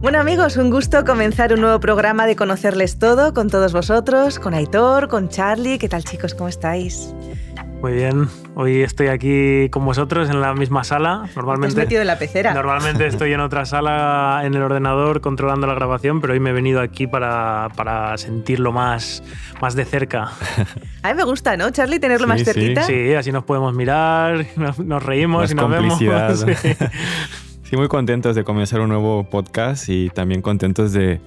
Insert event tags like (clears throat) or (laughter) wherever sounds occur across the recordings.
Bueno amigos, un gusto comenzar un nuevo programa de Conocerles Todo con todos vosotros, con Aitor, con Charlie. ¿Qué tal chicos? ¿Cómo estáis? Muy bien, hoy estoy aquí con vosotros en la misma sala. Normalmente, ¿Te has metido en la pecera? Normalmente (laughs) estoy en otra sala en el ordenador controlando la grabación, pero hoy me he venido aquí para, para sentirlo más, más de cerca. (laughs) A mí me gusta, ¿no, Charlie, tenerlo más cerquita? Sí. así nos podemos mirar, (laughs) nos, reímos y nos vemos. Sí. muy contentos de comenzar un nuevo podcast y también contentos de,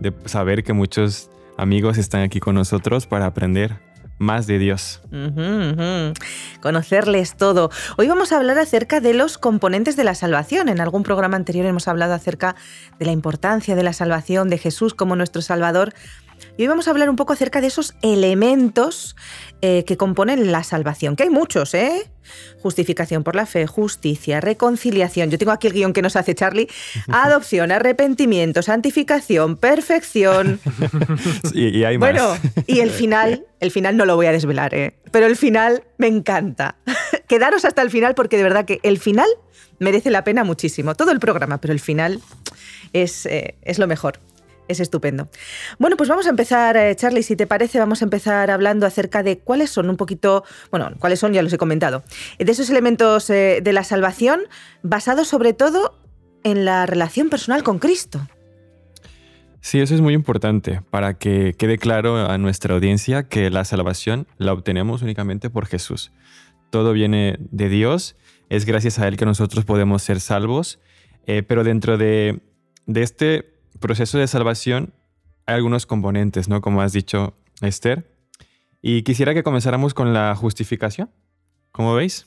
de saber que muchos amigos están aquí con nosotros para aprender más de Dios. Conocerles todo. Hoy vamos a hablar acerca de los componentes de la salvación. En algún programa anterior hemos hablado acerca de la importancia de la salvación, de Jesús como nuestro Salvador. Y hoy vamos a hablar un poco acerca de esos elementos eh, que componen la salvación, que hay muchos, ¿eh? Justificación por la fe, justicia, reconciliación. Yo tengo aquí el guion que nos hace Charlie. (laughs) Adopción, arrepentimiento, santificación, perfección. (laughs) y, hay más. Bueno, y el (laughs) final, el final no lo voy a desvelar, ¿eh? Pero el final me encanta. Quedaros hasta el final porque de verdad que el final merece la pena muchísimo. Todo el programa, pero el final es, eh, es lo mejor. Es estupendo. Bueno, pues vamos a empezar, eh, Charlie, si te parece, vamos a empezar hablando acerca de cuáles son un poquito, bueno, cuáles son, ya los he comentado, de esos elementos eh, de la salvación basados sobre todo en la relación personal con Cristo. Sí, eso es muy importante para que quede claro a nuestra audiencia que la salvación la obtenemos únicamente por Jesús. Todo viene de Dios, es gracias a Él que nosotros podemos ser salvos, eh, pero dentro de, de este proceso de salvación hay algunos componentes, ¿no? Como has dicho, Esther. Y quisiera que comenzáramos con la justificación. ¿Cómo veis?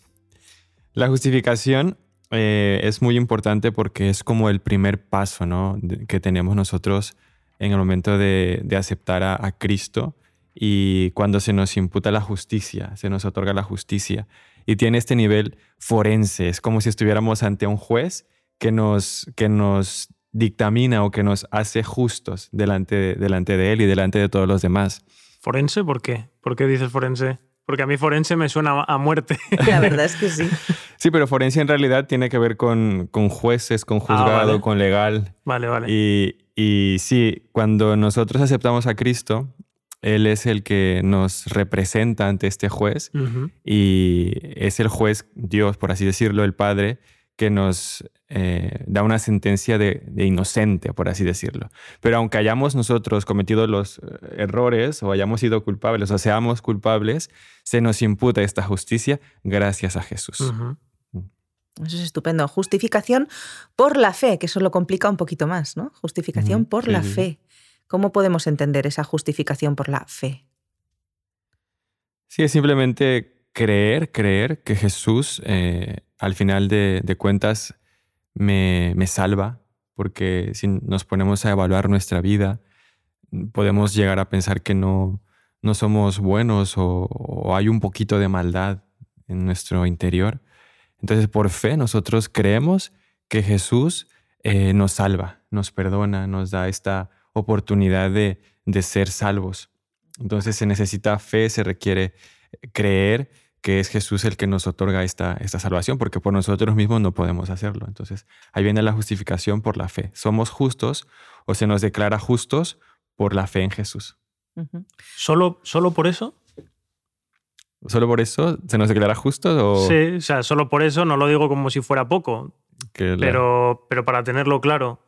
La justificación eh, es muy importante porque es como el primer paso ¿no? que tenemos nosotros en el momento de, aceptar a, a, Cristo y cuando se nos imputa la justicia, se nos otorga la justicia. Y tiene este nivel forense, es como si estuviéramos ante un juez que nos, que nos dictamina o que nos hace justos delante de, delante de Él y delante de todos los demás. ¿Forense? ¿Por qué? ¿Por qué dices forense? Porque a mí forense me suena a muerte. (laughs) (laughs) La verdad es que sí. Sí, pero forense en realidad tiene que ver con, con jueces, con ah, juzgado, con legal. Vale, vale. Y, y sí, cuando nosotros aceptamos a Cristo, Él es el que nos representa ante este juez y es el juez, Dios, por así decirlo, el Padre, que nos eh, da una sentencia de, inocente, por así decirlo. Pero aunque hayamos nosotros cometido los eh, errores o hayamos sido culpables o seamos culpables, se nos imputa esta justicia gracias a Jesús. Mm. Eso es estupendo. Justificación por la fe, que eso lo complica un poquito más, ¿no? Justificación por la fe. ¿Cómo podemos entender esa justificación por la fe? Sí, es simplemente creer, creer que Jesús, eh, al final de, de cuentas, me, me salva, porque si nos ponemos a evaluar nuestra vida, podemos llegar a pensar que no, no somos buenos o, hay un poquito de maldad en nuestro interior. Entonces, por fe, nosotros creemos que Jesús eh, nos salva, nos perdona, nos da esta oportunidad de, de ser salvos. Entonces, se necesita fe, se requiere creer que es Jesús el que nos otorga esta, esta salvación, porque por nosotros mismos no podemos hacerlo. Entonces, ahí viene la justificación por la fe. Somos justos o se nos declara justos por la fe en Jesús. ¿Solo, ¿Solo por eso? ¿Solo por eso se nos declara justos? O... Sí, o sea, solo por eso no lo digo como si fuera poco, pero, pero para tenerlo claro,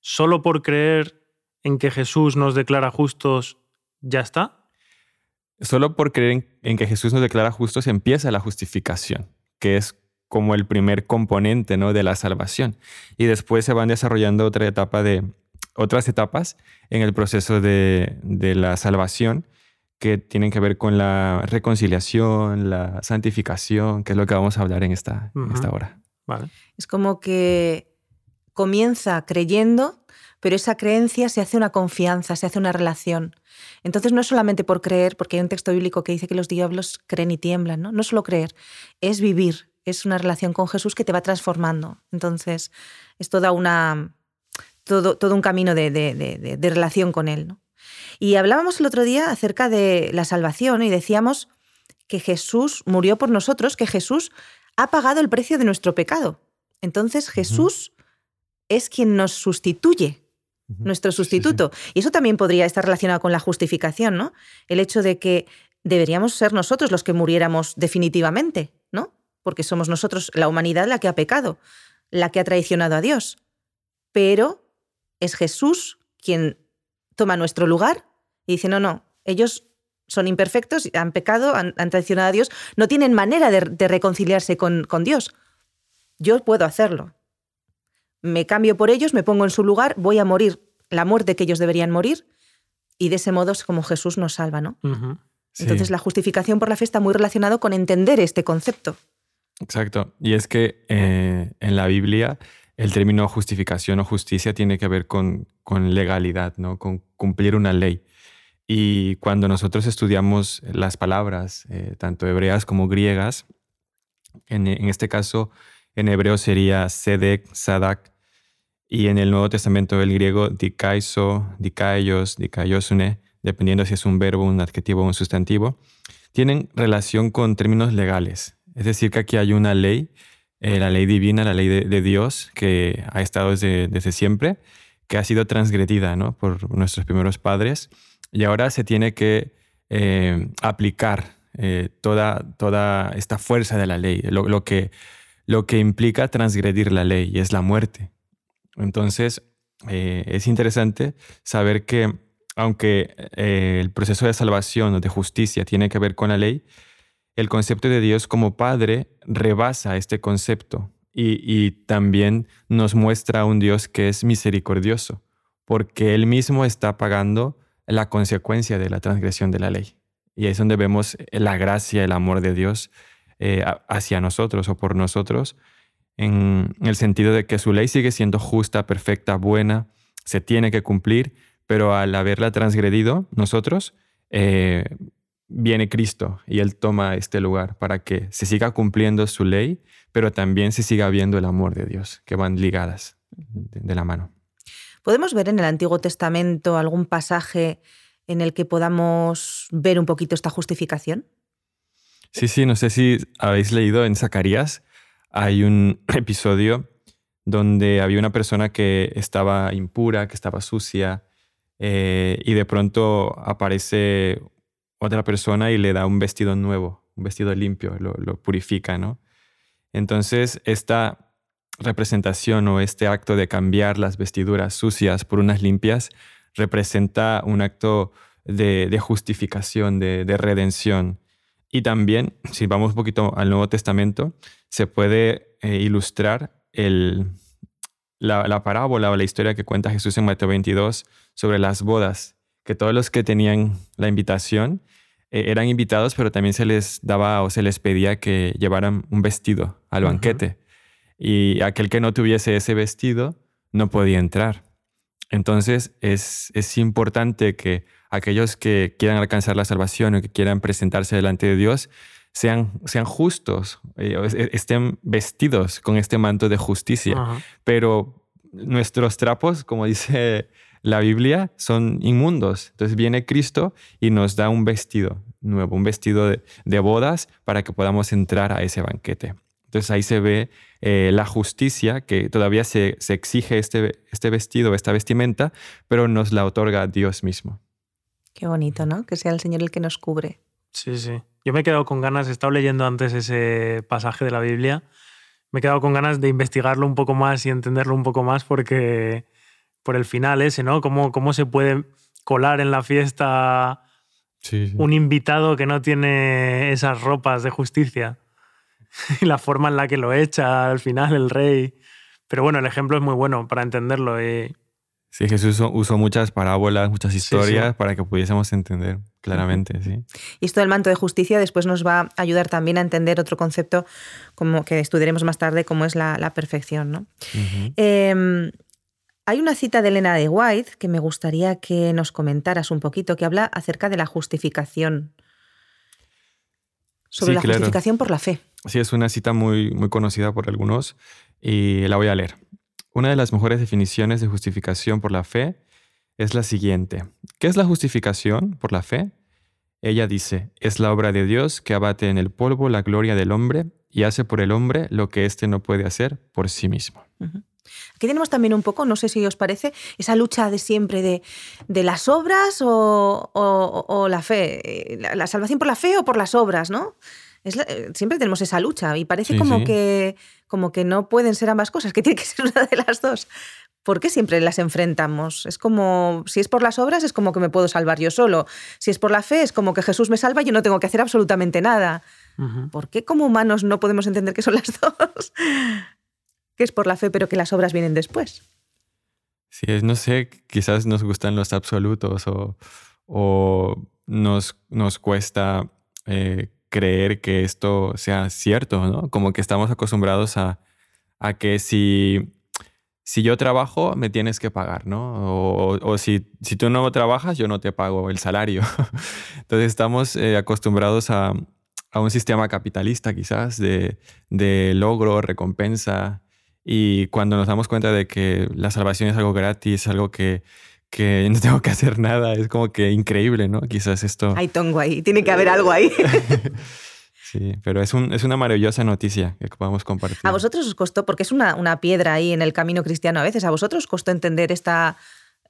¿solo por creer en que Jesús nos declara justos ya está? Solo por creer en, que Jesús nos declara justos empieza la justificación, que es como el primer componente ¿no? de la salvación. Y después se van desarrollando otra etapa de, otras etapas en el proceso de, la salvación que tienen que ver con la reconciliación, la santificación, que es lo que vamos a hablar en esta, en esta hora. Vale. Es como que comienza creyendo, pero esa creencia se hace una confianza, se hace una relación. Entonces no es solamente por creer, porque hay un texto bíblico que dice que los diablos creen y tiemblan, ¿no? No es solo creer, es vivir, es una relación con Jesús que te va transformando. Entonces es toda una, todo, todo un camino de, de, relación con Él. ¿no? Y hablábamos el otro día acerca de la salvación y decíamos que Jesús murió por nosotros, que Jesús ha pagado el precio de nuestro pecado. Entonces Jesús es quien nos sustituye, nuestro sustituto. Y eso también podría estar relacionado con la justificación, ¿no? El hecho de que deberíamos ser nosotros los que muriéramos definitivamente, ¿no? Porque somos nosotros, la humanidad, la que ha pecado, la que ha traicionado a Dios. Pero es Jesús quien toma nuestro lugar y dice, no, no, ellos son imperfectos, han pecado, han, traicionado a Dios, no tienen manera de, reconciliarse con, con Dios. Yo puedo hacerlo. Me cambio por ellos, me pongo en su lugar, voy a morir la muerte que ellos deberían morir y de ese modo es como Jesús nos salva, ¿no? Entonces la justificación por la fe está muy relacionado con entender este concepto. Exacto. Y es que eh, en la Biblia el término justificación o justicia tiene que ver con, con legalidad, ¿no? con cumplir una ley. Y cuando nosotros estudiamos las palabras, eh, tanto hebreas como griegas, en, este caso en hebreo sería sedek, sadak, y en el Nuevo Testamento el griego dikaiso, dikaios, dikaiosune, dependiendo si es un verbo, un adjetivo o un sustantivo, tienen relación con términos legales. Es decir, que aquí hay una ley, eh, la ley divina, la ley de, Dios, que ha estado desde, desde, siempre, que ha sido transgredida ¿no? por nuestros primeros padres y ahora se tiene que eh, aplicar eh, toda, toda esta fuerza de la ley, lo, que, lo que implica transgredir la ley, y es la muerte. Entonces, es interesante saber que aunque eh, el proceso de salvación o de justicia tiene que ver con la ley, el concepto de Dios como Padre rebasa este concepto y, también nos muestra un Dios que es misericordioso, porque Él mismo está pagando la consecuencia de la transgresión de la ley. Y ahí es donde vemos la gracia, el amor de Dios eh, hacia nosotros o por nosotros, en el sentido de que su ley sigue siendo justa, perfecta, buena, se tiene que cumplir, pero al haberla transgredido nosotros, eh, viene Cristo y Él toma este lugar para que se siga cumpliendo su ley, pero también se siga viendo el amor de Dios, que van ligadas de, la mano. ¿Podemos ver en el Antiguo Testamento algún pasaje en el que podamos ver un poquito esta justificación? Sí, sí, no sé si habéis leído en Zacarías, hay un (clears throat) episodio donde había una persona que estaba impura, que estaba sucia, eh, y de pronto aparece otra persona y le da un vestido nuevo, un vestido limpio, lo, purifica, ¿no? Entonces, esta representación o este acto de cambiar las vestiduras sucias por unas limpias representa un acto de, justificación, de, redención. Y también, si vamos un poquito al Nuevo Testamento, se puede eh, ilustrar el, la, parábola o la historia que cuenta Jesús en Mateo 22 sobre las bodas, que todos los que tenían la invitación eh, eran invitados, pero también se les daba o se les pedía que llevaran un vestido al banquete. Y aquel que no tuviese ese vestido no podía entrar. Entonces es, es importante que aquellos que quieran alcanzar la salvación o que quieran presentarse delante de Dios sean, sean justos, eh, e, estén vestidos con este manto de justicia. Pero nuestros trapos, como dice la Biblia, son inmundos. Entonces viene Cristo y nos da un vestido nuevo, un vestido de, bodas para que podamos entrar a ese banquete. Entonces ahí se ve eh, la justicia, que todavía se, se, exige este, este vestido, esta vestimenta, pero nos la otorga Dios mismo. Qué bonito, ¿no? Que sea el Señor el que nos cubre. Sí, sí. Yo me he quedado con ganas, he estado leyendo antes ese pasaje de la Biblia, me he quedado con ganas de investigarlo un poco más y entenderlo un poco más porque por el final ese, ¿no? ¿Cómo, cómo se puede colar en la fiesta un invitado que no tiene esas ropas de justicia? (laughs) y la forma en la que lo echa al final el rey. Pero bueno, el ejemplo es muy bueno para entenderlo. Y Sí, Jesús usó muchas parábolas, muchas historias para que pudiésemos entender claramente, sí. Y esto del manto de justicia después nos va a ayudar también a entender otro concepto como que estudiaremos más tarde, como es la, perfección. ¿no? Em, hay una cita de Elena de White que me gustaría que nos comentaras un poquito, que habla acerca de la justificación. Sobre la justificación por la fe. Sí, es una cita muy, muy conocida por algunos y la voy a leer. Una de las mejores definiciones de justificación por la fe es la siguiente. ¿Qué es la justificación por la fe? Ella dice, es la obra de Dios que abate en el polvo la gloria del hombre y hace por el hombre lo que éste no puede hacer por sí mismo. Aquí tenemos también un poco, no sé si os parece, esa lucha de siempre de, de las obras o, la fe, la, salvación por la fe o por las obras, ¿no? siempre tenemos esa lucha y parece como, Que, como que no pueden ser ambas cosas, que tiene que (laughs) ser una de las dos. ¿Por qué siempre las enfrentamos? Es como, si es por las obras, es como que me puedo salvar yo solo. Si es por la fe, es como que Jesús me salva y yo no tengo que hacer absolutamente nada. ¿Por qué como humanos no podemos entender que son las (laughs) dos? Es por la fe, pero que las obras vienen después. Sí, no sé, quizás nos gustan los absolutos o, nos, nos cuesta eh, creer que esto sea cierto, ¿no? Como que estamos acostumbrados a, que si, si yo trabajo, me tienes que pagar, ¿no? O, si, si tú no trabajas, yo no te pago el salario. (laughs) Entonces estamos eh, acostumbrados a, un sistema capitalista quizás de, de logro, recompensa, y cuando nos damos cuenta de que la salvación es algo gratis, algo que, que (laughs) no tengo que hacer nada, es como que increíble, ¿no? Quizás esto... Hay tongo ahí, tiene que haber algo ahí. (laughs) sí, pero es, un, es, una maravillosa noticia que podamos compartir. A vosotros os costó, porque es una, una piedra ahí en el camino cristiano a veces, ¿a vosotros os costó entender esta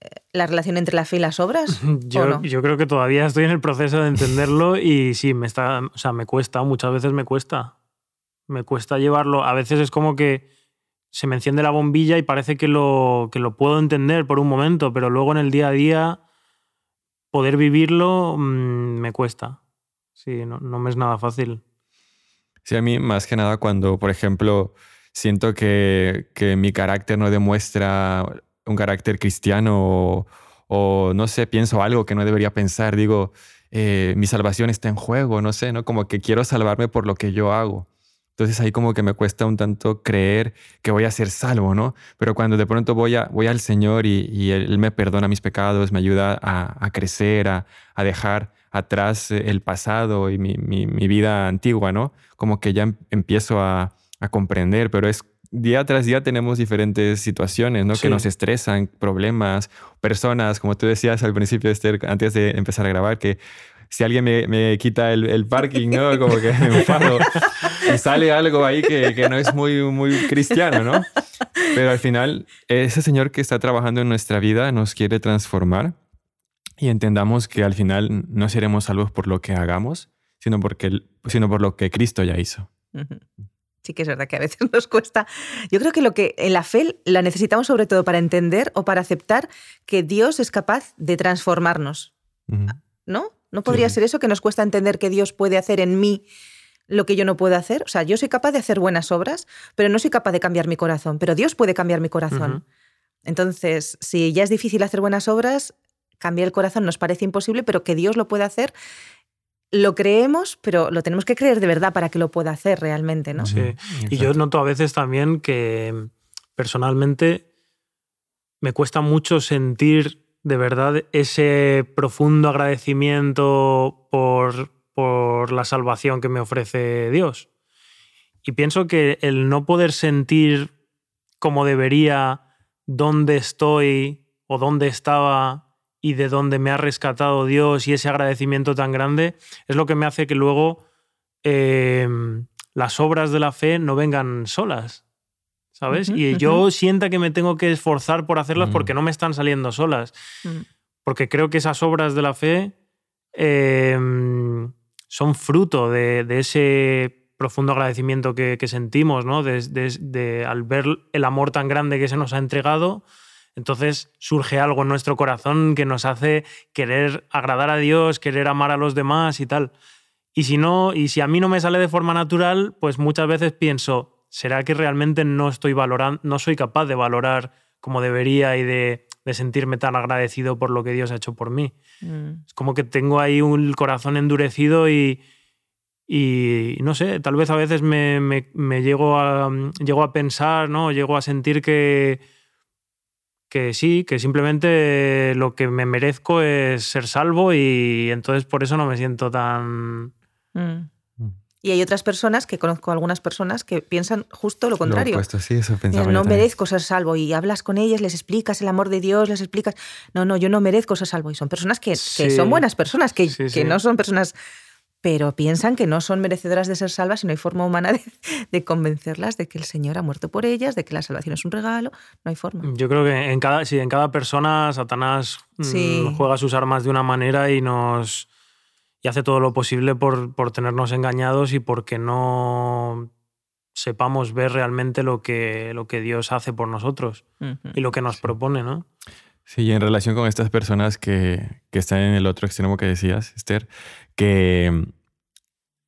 eh, la relación entre la fe y las obras? (laughs) Yo, yo, creo que todavía estoy en el proceso de entenderlo y sí, me está, o sea, me cuesta, muchas veces me cuesta. Me cuesta llevarlo. A veces es como que se me enciende la bombilla y parece que lo, que lo puedo entender por un momento, pero luego en el día a día poder vivirlo mm, me cuesta. Sí, no, me es nada fácil. Sí, a mí más que nada cuando, por ejemplo, siento que, mi carácter no demuestra un carácter cristiano o, no sé, pienso algo que no debería pensar, digo, eh, mi salvación está en juego, no sé, ¿no? Como que quiero salvarme por lo que yo hago. Entonces ahí como que me cuesta un tanto creer que voy a ser salvo, ¿no? Pero cuando de pronto voy, a, voy al Señor y, Él me perdona mis pecados, me ayuda a, crecer, a, dejar atrás el pasado y mi, vida antigua, ¿no? Como que ya em, empiezo a, comprender, pero es día tras día tenemos diferentes situaciones, ¿no? Que nos estresan, problemas, personas, como tú decías al principio, Esther, antes de empezar a grabar, que si alguien me, quita el, parking, ¿no? Como que me enfado. Y sale algo ahí que, que, no es muy, muy cristiano, ¿no? Pero al final, ese Señor que está trabajando en nuestra vida nos quiere transformar y entendamos que al final no seremos salvos por lo que hagamos, sino, porque, sino por lo que Cristo ya hizo. Sí que es verdad que a veces (laughs) nos cuesta. Yo creo que lo que en la fe la necesitamos sobre todo para entender o para aceptar que Dios es capaz de transformarnos. ¿No? ¿No podría ser eso que nos cuesta entender que Dios puede hacer en mí lo que yo no puedo hacer? O sea, yo soy capaz de hacer buenas obras, pero no soy capaz de cambiar mi corazón, pero Dios puede cambiar mi corazón. Entonces, si ya es difícil hacer buenas obras, cambiar el corazón nos parece imposible, pero que Dios lo puede hacer, lo creemos, pero lo tenemos que creer de verdad para que lo pueda hacer realmente, ¿no? Sí. Y yo noto a veces también que personalmente me cuesta mucho sentir de verdad ese profundo agradecimiento por, por la salvación que me ofrece Dios. Y pienso que el no poder sentir como debería dónde estoy o dónde estaba y de dónde me ha rescatado Dios y ese agradecimiento tan grande es lo que me hace que luego eh, las obras de la fe no vengan solas, ¿sabes? y yo sienta que me tengo que esforzar por hacerlas mm. porque no me están saliendo solas. Mm. Porque creo que esas obras de la fe em, son fruto de, ese profundo agradecimiento que, sentimos, ¿no? De, al ver el amor tan grande que se nos ha entregado, entonces surge algo en nuestro corazón que nos hace querer agradar a Dios, querer amar a los demás y tal. Y si no, y si a mí no me sale de forma natural, pues muchas veces pienso, ¿será que realmente no estoy valorando, no soy capaz de valorar como debería y de, sentirme tan agradecido por lo que Dios ha hecho por mí? Mm. Es como que tengo ahí un corazón endurecido y, y no sé, tal vez a veces me, me, llego, a, llego a pensar, ¿no? Llego a sentir que, que sí, que simplemente lo que me merezco es ser salvo y entonces por eso no me siento tan... Mm. Y hay otras personas, que conozco algunas personas, que piensan justo lo contrario. Lo sí, eso pensaba no merezco ser salvo. Y hablas con ellas, les explicas el amor de Dios, les explicas, no, no, yo no merezco ser salvo. Y son personas que, que son buenas personas, que, que no son personas pero piensan que no son merecedoras de ser salvas y no hay forma humana de, convencerlas de que el Señor ha muerto por ellas, de que la salvación es un regalo, no hay forma. Yo creo que en cada, sí, en cada persona Satanás mm, juega sus armas de una manera y nos y hace todo lo posible por, por tenernos engañados y porque no sepamos ver realmente lo que, lo que Dios hace por nosotros y lo que nos propone, ¿no? Sí, y en relación con estas personas que, que están en el otro extremo que decías, Esther, que mm,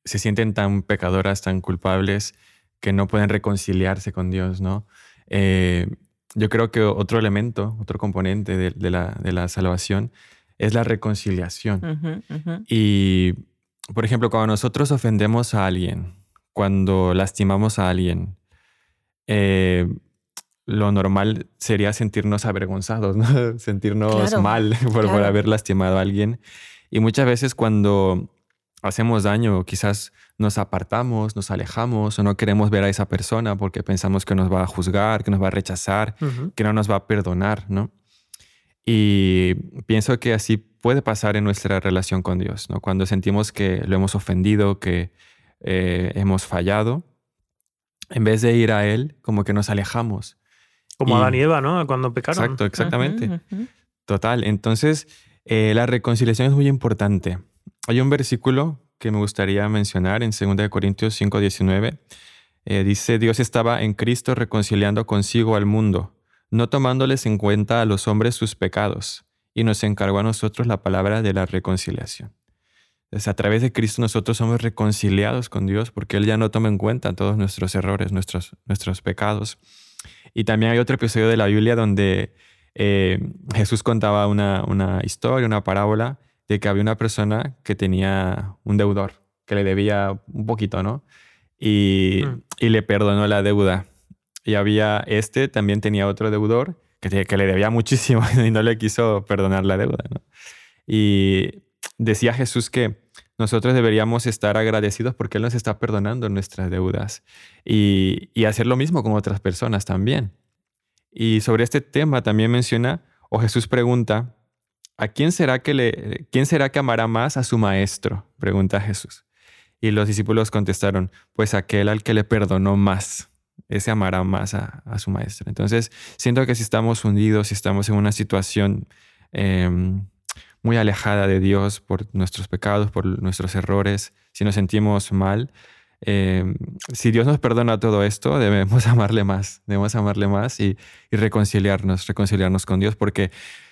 se sienten tan pecadoras, tan culpables, que no pueden reconciliarse con Dios, ¿no? Eh, yo creo que otro elemento, otro componente de, la, de la, salvación es la reconciliación. Y, por ejemplo, cuando nosotros ofendemos a alguien, cuando lastimamos a alguien, eh, lo normal sería sentirnos avergonzados, ¿no? (laughs) sentirnos mal (laughs) por, haber lastimado a alguien. Y muchas veces cuando hacemos daño, quizás nos apartamos, nos alejamos o no queremos ver a esa persona porque pensamos que nos va a juzgar, que nos va a rechazar, que no nos va a perdonar, ¿no? Y pienso que así puede pasar en nuestra relación con Dios, ¿no? Cuando sentimos que lo hemos ofendido, que eh, hemos fallado, en vez de ir a Él, como que nos alejamos como Adán y Eva, ¿no? Cuando pecaron. Exacto, exactamente. Total. Entonces, eh, la reconciliación es muy importante. Hay un versículo que me gustaría mencionar en 2 Corintios 5, 19. Eh, dice, Dios estaba en Cristo reconciliando consigo al mundo, no tomándoles en cuenta a los hombres sus pecados, y nos encargó a nosotros la palabra de la reconciliación. Entonces, a través de Cristo nosotros somos reconciliados con Dios porque Él ya no toma en cuenta todos nuestros errores, nuestros, nuestros pecados. Y también hay otro episodio de la Biblia donde eh, Jesús contaba una, una, historia, una parábola de que había una persona que tenía un deudor, que le debía un poquito, ¿no? Y, mm. y le perdonó la deuda. Y había este, también tenía otro deudor que, le debía muchísimo (laughs) y no le quiso perdonar la deuda. Y decía Jesús que nosotros deberíamos estar agradecidos porque Él nos está perdonando nuestras deudas y, hacer lo mismo con otras personas también. Y sobre este tema también menciona, o Jesús pregunta, ¿a quién será que, le, quién será que amará más a su maestro? Pregunta Jesús. Y los discípulos contestaron, pues aquel al que le perdonó más, ese amará más a, su maestro. Entonces, siento que si estamos hundidos, si estamos en una situación em, muy alejada de Dios por nuestros pecados, por nuestros errores, si nos sentimos mal. Eh, si Dios nos perdona todo esto, (laughs) debemos amarle más, debemos amarle más y, reconciliarnos, reconciliarnos con Dios, porque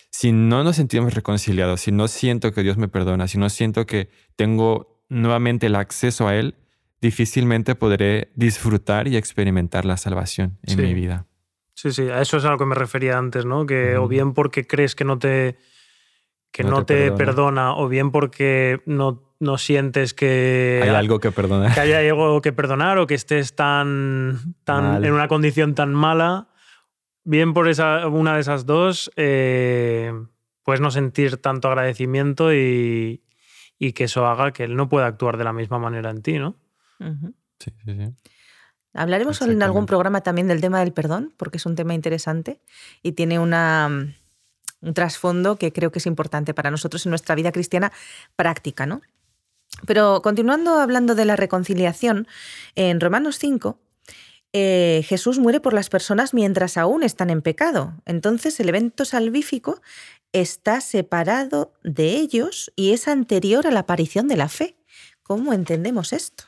si no nos sentimos reconciliados, si no siento que Dios me perdona, si no siento que tengo nuevamente el acceso a Él, difícilmente podré disfrutar y experimentar la salvación en mi vida. Sí, sí, a eso es a lo que me refería antes, ¿no? Que o bien porque crees que no te que no, te, perdona. o bien porque no, no sientes que hay algo que perdonar. Que haya algo que perdonar o que estés tan, tan en una condición tan mala, bien por esa, una de esas dos, eh, puedes no sentir tanto agradecimiento y, que eso haga que él no pueda actuar de la misma manera en ti, ¿no? Sí, sí, sí. Hablaremos en algún programa también del tema del perdón, porque es un tema interesante y tiene una un trasfondo que creo que es importante para nosotros en nuestra vida cristiana práctica, ¿no? Pero continuando hablando de la reconciliación, en Romanos 5, eh, Jesús muere por las personas mientras aún están en pecado. Entonces el evento salvífico está separado de ellos y es anterior a la aparición de la fe. ¿Cómo entendemos esto?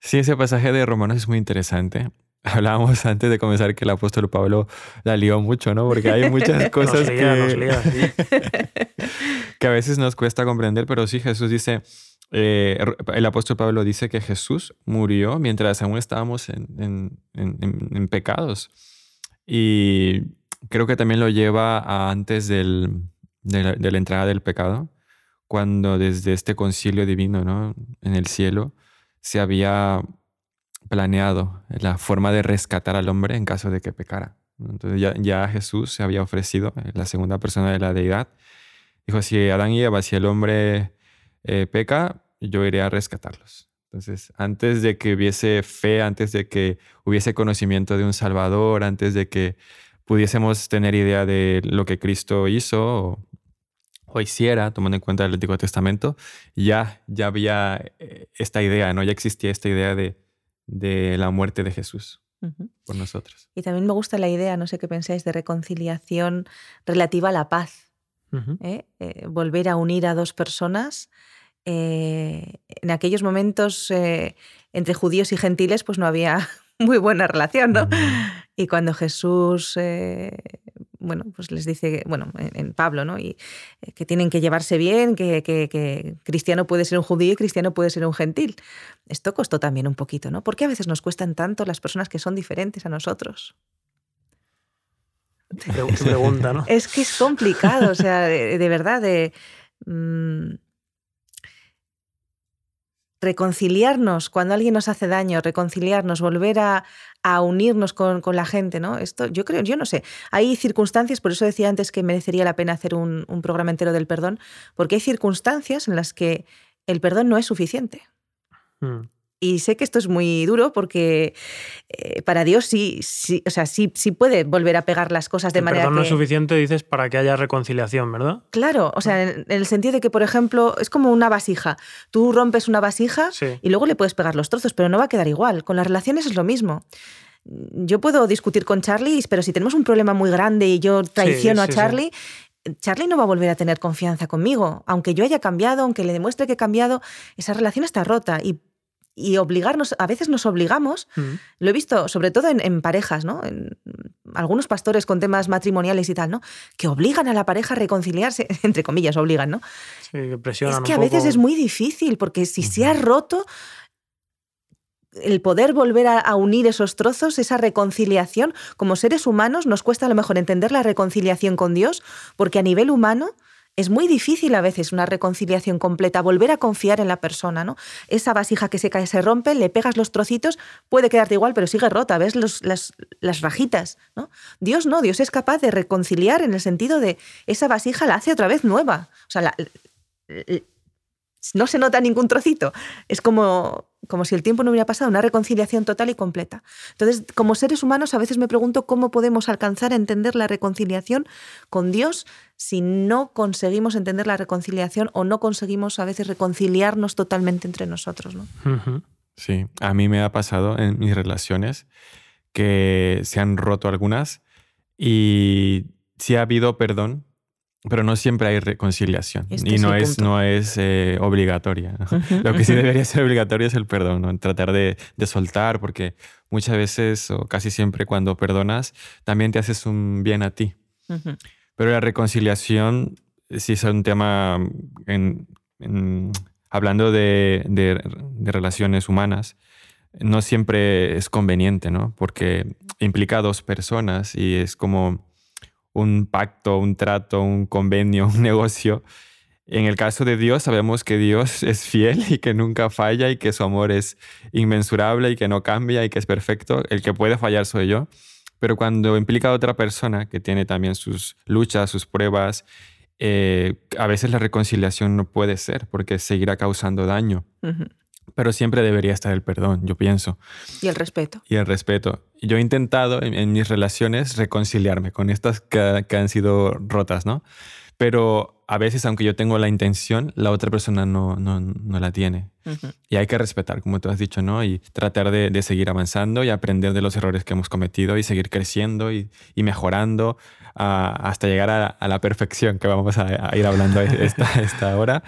Sí, ese pasaje de Romanos es muy interesante (laughs) hablábamos antes de comenzar que el apóstol Pablo la lió mucho, ¿no? Porque hay muchas (laughs) cosas que, (laughs) que a veces nos cuesta comprender, pero sí Jesús dice, eh, el apóstol Pablo dice que Jesús murió mientras aún estábamos en, en, pecados. Y creo que también lo lleva a antes del, de, la, de la entrada del pecado, cuando desde este concilio divino, ¿no? En el cielo, se había planeado la forma de rescatar al hombre en caso de que pecara. Entonces ya, Jesús se había ofrecido, eh, la segunda persona de la deidad. Dijo, si Adán y Eva, si el hombre eh, peca, yo iré a rescatarlos. Entonces, antes de que hubiese fe, antes de que hubiese conocimiento de un Salvador, antes de que pudiésemos tener idea de lo que Cristo hizo o, hiciera, tomando en cuenta el Antiguo Testamento, ya, ya había eh, esta idea, ¿no? Ya existía esta idea de, de la muerte de Jesús por nosotros. Y también me gusta la idea, no sé qué pensáis, de reconciliación relativa a la paz. ¿eh? Eh, volver a unir a dos personas. Eh, en aquellos momentos entre judíos y gentiles pues no había (laughs) muy buena relación, ¿no? Y cuando Jesús bueno, pues les dice, bueno, en, Pablo, ¿no? Y que tienen que llevarse bien, que, que, cristiano puede ser un judío y cristiano puede ser un gentil. Esto costó también un poquito, ¿no? ¿Por qué a veces nos cuestan tanto las personas que son diferentes a nosotros? pregunta, ¿no? (laughs) es que es complicado, o sea, de, verdad, de mm, reconciliarnos cuando alguien nos hace daño, reconciliarnos, volver a, unirnos con, la gente, ¿no? Esto, yo creo, yo no sé. Hay circunstancias, por eso decía antes que merecería la pena hacer un, un programa entero del perdón, porque hay circunstancias en las que el perdón no es suficiente. Hmm. Y sé que esto es muy duro porque eh, para Dios sí, sí, o sea, sí, sí puede volver a pegar las cosas de manera perdón no es suficiente, dices, para que haya reconciliación, ¿verdad? Claro, o sea, en, el sentido de que, por ejemplo, es como una vasija. Tú rompes una vasija y luego le puedes pegar los trozos, pero no va a quedar igual. Con las relaciones es lo mismo. Yo puedo discutir con Charlie, pero si tenemos un problema muy grande y yo traiciono a Charlie, Charlie no va a volver a tener confianza conmigo. Aunque yo haya cambiado, aunque le demuestre que he cambiado, esa relación está rota. Y y obligarnos, a veces nos obligamos, mm. lo he visto sobre todo en, parejas, ¿no? En, algunos pastores con temas matrimoniales y tal, ¿no? Que obligan a la pareja a reconciliarse, (laughs) entre comillas, obligan, ¿no? Sí, que presionan. Es que a veces es muy difícil, porque si se ha roto, el poder volver a, unir esos trozos, esa reconciliación, como seres humanos nos cuesta a lo mejor entender la reconciliación con Dios, porque a nivel humano es muy difícil a veces una reconciliación completa, volver a confiar en la persona, ¿no? Esa vasija que se cae, se rompe, le pegas los trocitos, puede quedarte igual, pero sigue rota, ves las, las, rajitas, ¿no? Dios no, Dios es capaz de reconciliar en el sentido de esa vasija la hace otra vez nueva. O sea, no se nota ningún trocito. Es como, como si el tiempo no hubiera pasado, una reconciliación total y completa. Entonces, como seres humanos, a veces me pregunto cómo podemos alcanzar a entender la reconciliación con Dios si no conseguimos entender la reconciliación o no conseguimos a veces reconciliarnos totalmente entre nosotros. ¿no? Sí, a mí me ha pasado en mis relaciones que se han roto algunas y sí ha habido perdón, pero no siempre hay reconciliación y no es, no es eh, obligatoria. (laughs) Lo que sí debería ser obligatorio es el perdón, tratar de, de, soltar, porque muchas veces o casi siempre cuando perdonas, también te haces un bien a ti. Pero la reconciliación sí es un tema, en, hablando de, de, de, relaciones humanas, no siempre es conveniente, ¿no? Porque implica a dos personas y es como un pacto, un trato, un convenio, un (laughs) negocio. En el caso de Dios, sabemos que Dios (laughs) es fiel y que nunca falla y que su amor es inmensurable y que no cambia y que es perfecto. El que puede fallar soy yo. Pero cuando implica a otra persona que tiene también sus luchas, sus pruebas, eh, a veces la reconciliación no puede ser porque seguirá causando daño. Pero siempre debería estar el perdón, yo pienso. Y el respeto. Y el respeto. Yo he intentado en, mis relaciones reconciliarme con estas que, que, han sido rotas, ¿no? Pero a veces, aunque yo tengo la intención, la otra persona no, no, no la tiene. Y hay que respetar, como tú has dicho, ¿no? Y tratar de, de, seguir avanzando y aprender de los errores que hemos cometido y seguir creciendo y, y mejorando hasta llegar a, la perfección, que vamos a, ir hablando (laughs) esta, esta hora.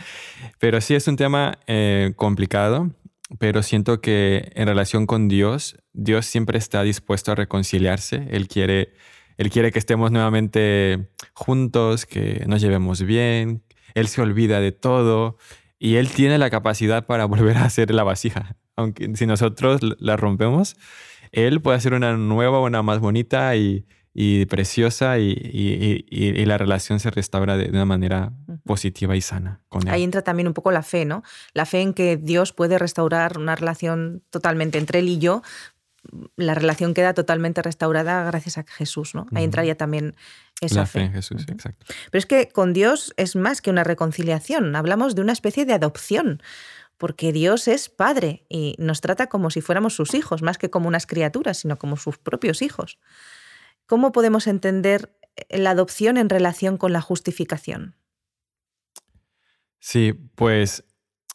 Pero sí es un tema eh, complicado, pero siento que en relación con Dios, Dios siempre está dispuesto a reconciliarse. Él quiere él quiere que estemos nuevamente juntos, que nos llevemos bien. Él se olvida de todo y Él tiene la capacidad para (laughs) volver a hacer la vasija. Aunque si nosotros la rompemos, Él puede hacer una nueva, una más bonita y, preciosa y, la relación se restaura de, una manera positiva y sana con él. Ahí entra también un poco la fe, ¿no? La fe en que Dios puede restaurar una relación totalmente entre él y yo, la relación queda totalmente restaurada gracias a Jesús, ¿no? Ahí entraría también esa la fe. en Jesús, exacto. Pero es que con Dios es más que una reconciliación, hablamos de una especie de adopción, porque Dios es Padre y nos trata como si fuéramos sus hijos, más que como unas criaturas, sino como sus propios hijos. ¿Cómo podemos entender la adopción en relación con la justificación? Sí, pues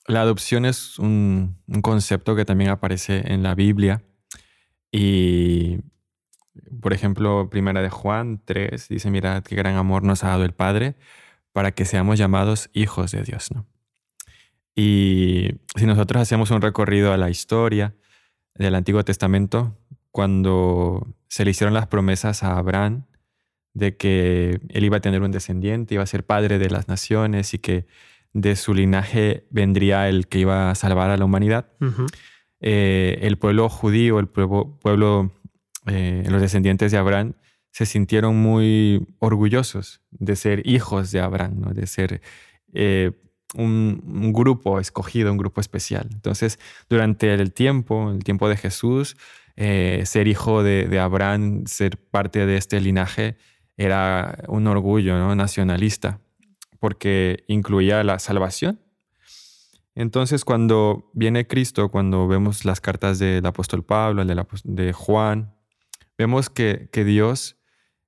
la adopción es un, concepto que también aparece en la Biblia y, por ejemplo, primera de Juan 3 dice, mirad qué gran amor nos ha dado el Padre para que seamos llamados hijos de Dios, ¿no? Y si nosotros hacemos un recorrido a la historia del Antiguo Testamento, cuando se le hicieron las promesas a Abraham de que él iba a tener un descendiente, iba a ser padre de las naciones y que de su linaje vendría el que iba a salvar a la humanidad. Eh, el pueblo judío, el pueblo, eh, los descendientes de Abraham, se sintieron muy orgullosos de ser hijos de Abraham, de ser eh, un, grupo escogido, un grupo especial. Entonces, durante el tiempo, el tiempo de Jesús, ser hijo de, Abraham, ser parte de este linaje, era un orgullo ¿no? nacionalista porque incluía la salvación. Entonces, cuando viene Cristo, cuando vemos las cartas del apóstol Pablo, de, de Juan, vemos que, Dios,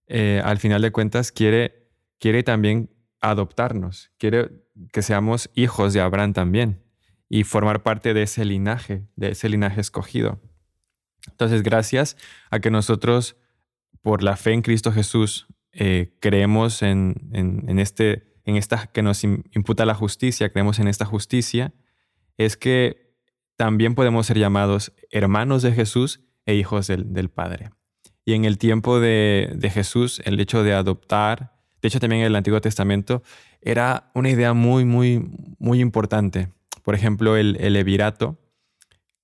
eh, al final de cuentas, quiere, quiere también adoptarnos, quiere que seamos hijos de Abraham también y formar parte de ese linaje, de ese linaje escogido. Entonces, gracias a que nosotros, por la fe en Cristo Jesús, eh, creemos en, este en esta que nos imputa la justicia, creemos en esta justicia, es que también podemos ser llamados hermanos de Jesús e hijos del, Padre. Y en el tiempo de, Jesús, el hecho de adoptar, de hecho también en el Antiguo Testamento, era una idea muy, muy, muy importante. Por ejemplo, el, el levirato,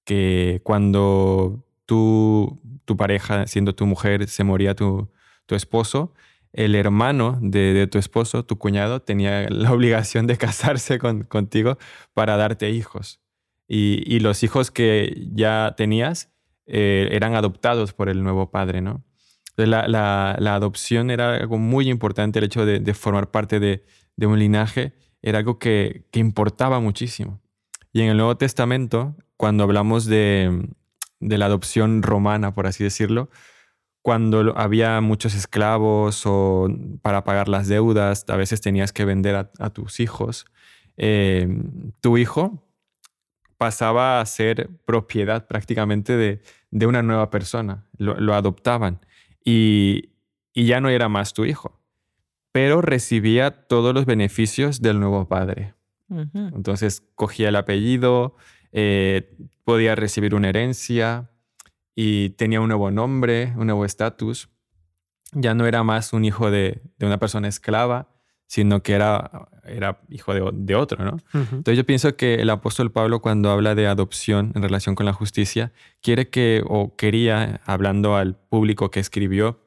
que cuando tu pareja, siendo tu mujer, se moría tu, tu esposo, el hermano de, tu esposo, tu cuñado, tenía la obligación de casarse contigo para darte hijos. Y, los hijos que ya tenías eh, eran adoptados por el nuevo padre, ¿no? la, adopción era algo muy importante, el hecho de, formar parte de, un linaje era algo que, importaba muchísimo. Y en el Nuevo Testamento, cuando hablamos de la adopción romana, por así decirlo, cuando había muchos esclavos o para pagar las deudas, a veces tenías que vender a, tus hijos, em, tu hijo pasaba a ser propiedad prácticamente de, una nueva persona, lo, adoptaban y, ya no era más tu hijo, pero recibía todos los beneficios del nuevo padre. Entonces cogía el apellido, eh, podía recibir una herencia, y tenía un nuevo nombre, un nuevo estatus. Ya no era más un hijo de, una persona esclava, sino que era, era hijo de, otro, ¿no? Entonces yo pienso que el apóstol Pablo cuando habla de adopción en relación con la justicia, quiere que, o quería, hablando al público que escribió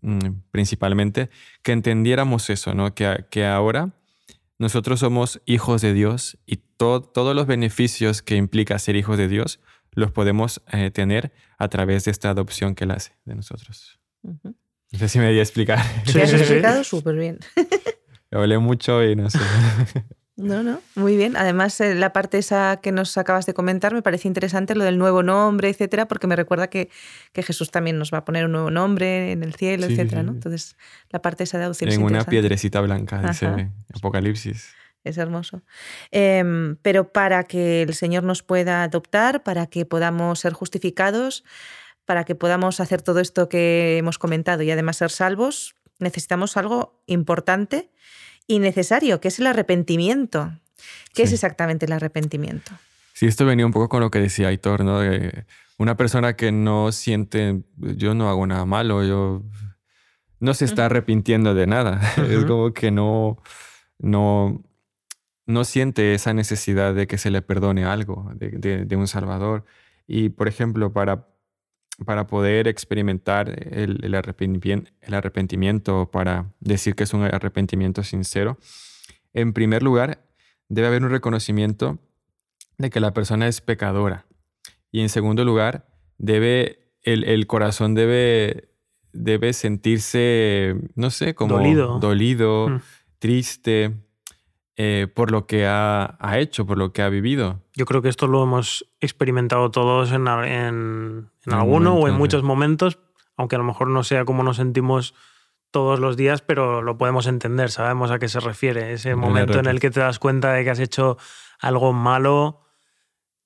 mm, principalmente, que entendiéramos eso, ¿no? Que, que ahora nosotros somos hijos de Dios y todos los beneficios que implica ser hijos de Dios los podemos eh, tener a través de esta adopción que Él hace de nosotros. No sé si me di a explicar. Sí, has (laughs) explicado súper bien. hablé mucho y no sé. (laughs) No, no, muy bien. Además, eh, la parte esa que nos acabas de comentar me parece interesante, lo del nuevo nombre, etcétera, porque me recuerda que, Jesús también nos va a poner un nuevo nombre en el cielo, etcétera, ¿no? Entonces, la parte esa de adopción. En una piedrecita blanca, dice Apocalipsis es hermoso. Em, pero para que el Señor nos pueda adoptar, para que podamos ser justificados, para que podamos hacer todo esto que hemos comentado y además ser salvos, necesitamos algo importante y necesario, que es el arrepentimiento. ¿Qué es exactamente el arrepentimiento? Sí, esto venía un poco con lo que decía Aitor, ¿no? una persona que no siente, yo no hago nada malo, yo no se está arrepintiendo de nada. (laughs) Es como que no, no, no siente esa necesidad de que se le perdone algo, de, un Salvador. Y, por ejemplo, para, para poder experimentar el, arrepentimiento, el arrepentimiento, para decir que es un arrepentimiento sincero, en primer lugar, debe haber un reconocimiento de que la persona es pecadora. Y en segundo lugar, debe, el, corazón debe, debe sentirse, no sé, como dolido, dolido triste, eh, por lo que ha, hecho, por lo que ha vivido. Yo creo que esto lo hemos experimentado todos en, en, alguno o en muchos momentos, aunque a lo mejor no sea como nos sentimos todos los días, pero lo podemos entender, sabemos a qué se refiere. Ese momento en el que te das cuenta de que has hecho algo malo,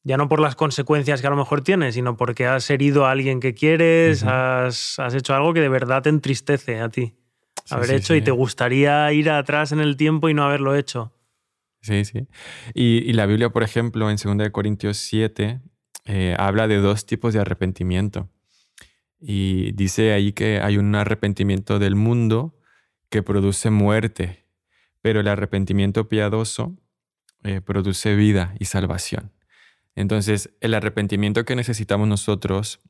ya no por las consecuencias que a lo mejor tienes, sino porque has herido a alguien que quieres, has, hecho algo que de verdad te entristece a ti. haber hecho y te gustaría ir atrás en el tiempo y no haberlo hecho. Sí, sí. Y, la Biblia, por ejemplo, en 2 Corintios 7, eh, habla de dos tipos de arrepentimiento. Y dice ahí que hay un arrepentimiento del mundo que produce muerte, pero el arrepentimiento piadoso eh, produce vida y salvación. Entonces, el arrepentimiento que necesitamos nosotros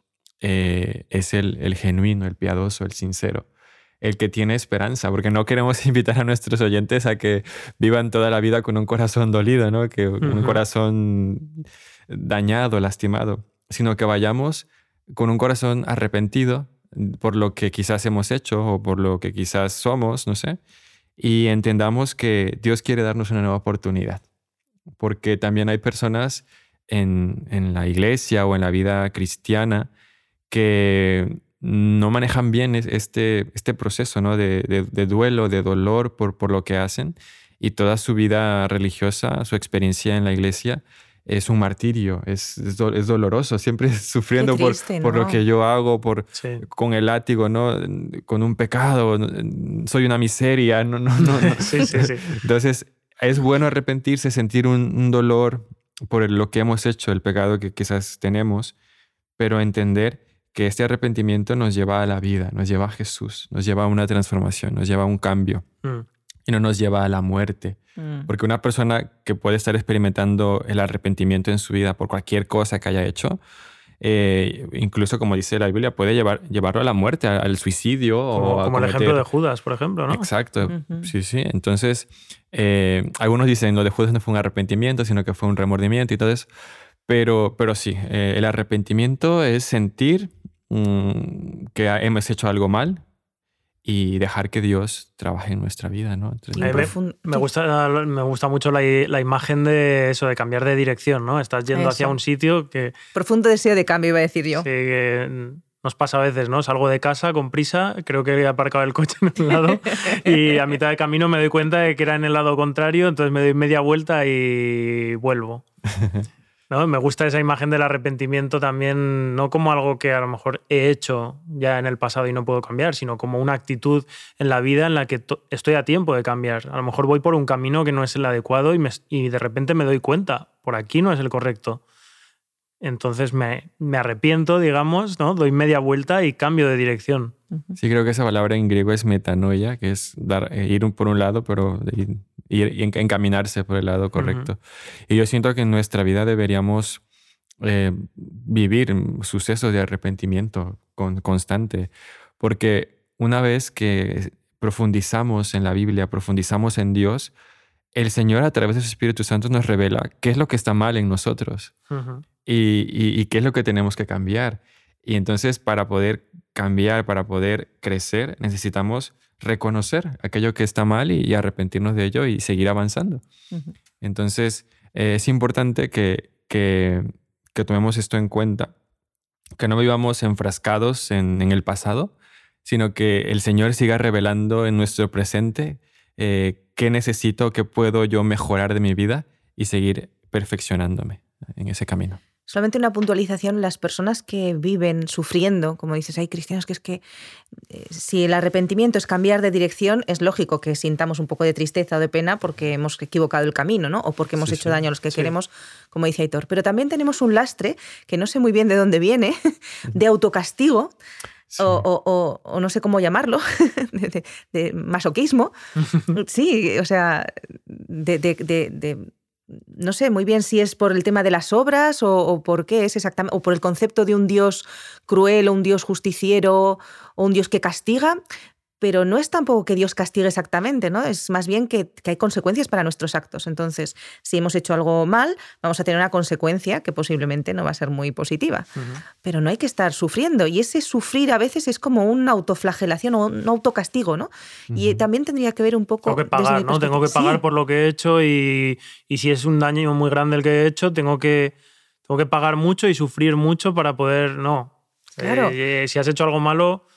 eh, es el, el genuino, el piadoso, el sincero el que tiene esperanza, porque no queremos (laughs) invitar a nuestros oyentes a que vivan toda la vida con un corazón dolido, ¿no? que, un corazón dañado, lastimado, sino que vayamos con un corazón arrepentido por lo que quizás hemos hecho o por lo que quizás somos, no sé, y entendamos que Dios quiere darnos una nueva oportunidad, porque también hay personas en, en la iglesia o en la vida cristiana que no manejan bien este, este proceso ¿no? de, duelo, de dolor por, por lo que hacen y toda su vida religiosa, su experiencia en la iglesia es un martirio, es, es, doloroso, siempre (laughs) sufriendo por, por, lo que yo hago, por, con el látigo, ¿no? con un pecado, soy una miseria. No, no, no, (laughs) Entonces es bueno arrepentirse, sentir un, un dolor por lo que hemos hecho, el pecado que quizás tenemos, pero entender que este arrepentimiento nos lleva a la vida, nos lleva a Jesús, nos lleva a una transformación, nos lleva a un cambio mm. y no nos lleva a la muerte. Mm. Porque una persona que puede estar experimentando el arrepentimiento en su vida por cualquier cosa que haya hecho, eh, incluso como dice la Biblia, puede llevar, llevarlo a la muerte, al suicidio. Como, o como el ejemplo de Judas, por ejemplo, ¿no? Exacto, sí, sí. Entonces, eh, algunos dicen, lo de Judas no fue un arrepentimiento, sino que fue un remordimiento y todo eso. Pero, pero sí, eh, el arrepentimiento es sentir Mm, que hemos hecho algo mal y dejar que Dios trabaje en nuestra vida, ¿no? me, gusta, me gusta mucho la, la, imagen de eso, de cambiar de dirección, ¿no? Estás yendo hacia un sitio que... Profundo deseo de cambio, iba a decir yo. Sí, que nos pasa a veces, ¿no? Salgo de casa con prisa, creo que he aparcado el coche en un lado (laughs) y a mitad de camino me doy cuenta de que era en el lado contrario, entonces me doy media vuelta y vuelvo. (laughs) Me gusta esa imagen del arrepentimiento también, no como algo que a lo mejor he hecho ya en el pasado y no puedo cambiar, sino como una actitud en la vida en la que estoy a tiempo de cambiar. A lo mejor voy por un camino que no es el adecuado y, de repente me doy cuenta, por aquí no es el correcto. Entonces me, me, arrepiento, digamos, ¿no? doy media vuelta y cambio de dirección. Sí, creo que esa palabra en griego es metanoia, que es dar, eh, ir por un lado, pero ir, y encaminarse por el lado correcto. Y yo siento que en nuestra vida deberíamos eh, vivir sucesos de arrepentimiento con, constante, porque una vez que profundizamos en la Biblia, profundizamos en Dios, el Señor a través de su Espíritu Santo nos revela qué es lo que está mal en nosotros y, qué es lo que tenemos que cambiar. Y entonces para poder cambiar, para poder crecer, necesitamos reconocer aquello que está mal y, arrepentirnos de ello y seguir avanzando. Entonces eh, es importante que, que, tomemos esto en cuenta, que no vivamos enfrascados en, en, el pasado, sino que el Señor siga revelando en nuestro presente eh, qué necesito, qué puedo yo mejorar de mi vida y seguir perfeccionándome en ese camino. Solamente una puntualización, las personas que viven sufriendo, como dices, hay cristianos que es que eh, si el arrepentimiento es cambiar de dirección, es lógico que sintamos un poco de tristeza o de pena porque hemos equivocado el camino, ¿no? O porque hemos hecho daño a los que queremos, como dice Aitor. Pero también tenemos un lastre, que no sé muy bien de dónde viene, de autocastigo, O, no sé cómo llamarlo, (laughs) de, masoquismo. (laughs) Sí, o sea, de, no sé muy bien si es por el tema de las obras o, por qué es exactamente, o por el concepto de un Dios cruel o un Dios justiciero o un Dios que castiga, pero no es tampoco que Dios castigue exactamente, ¿no? Es más bien que, hay consecuencias para nuestros actos. Entonces, si hemos hecho algo mal, vamos a tener una consecuencia que posiblemente no va a ser muy positiva. Pero no hay que estar sufriendo. Y ese sufrir a veces es como una autoflagelación o un autocastigo, ¿no? Y también tendría que ver un poco. Tengo que pagar, ¿no? Tengo que pagar por lo que he hecho y, si es un daño muy grande el que he hecho, tengo que, tengo que pagar mucho y sufrir mucho para poder. No. Claro. Eh, si has hecho algo malo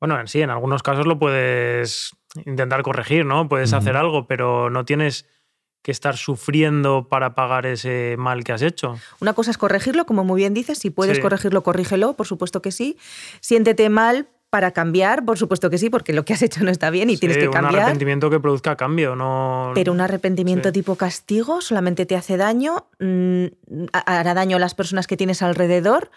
bueno, sí, en algunos casos lo puedes intentar corregir, ¿no? Puedes hacer algo, pero no tienes que estar sufriendo para pagar ese mal que has hecho. Una cosa es corregirlo, como muy bien dices, si puedes corregirlo, corrígelo, por supuesto que sí. Siéntete mal para cambiar, por supuesto que sí, porque lo que has hecho no está bien y tienes que cambiar. Un arrepentimiento que produzca cambio, no. Pero un arrepentimiento tipo castigo solamente te hace daño, mm, hará daño a las personas que tienes alrededor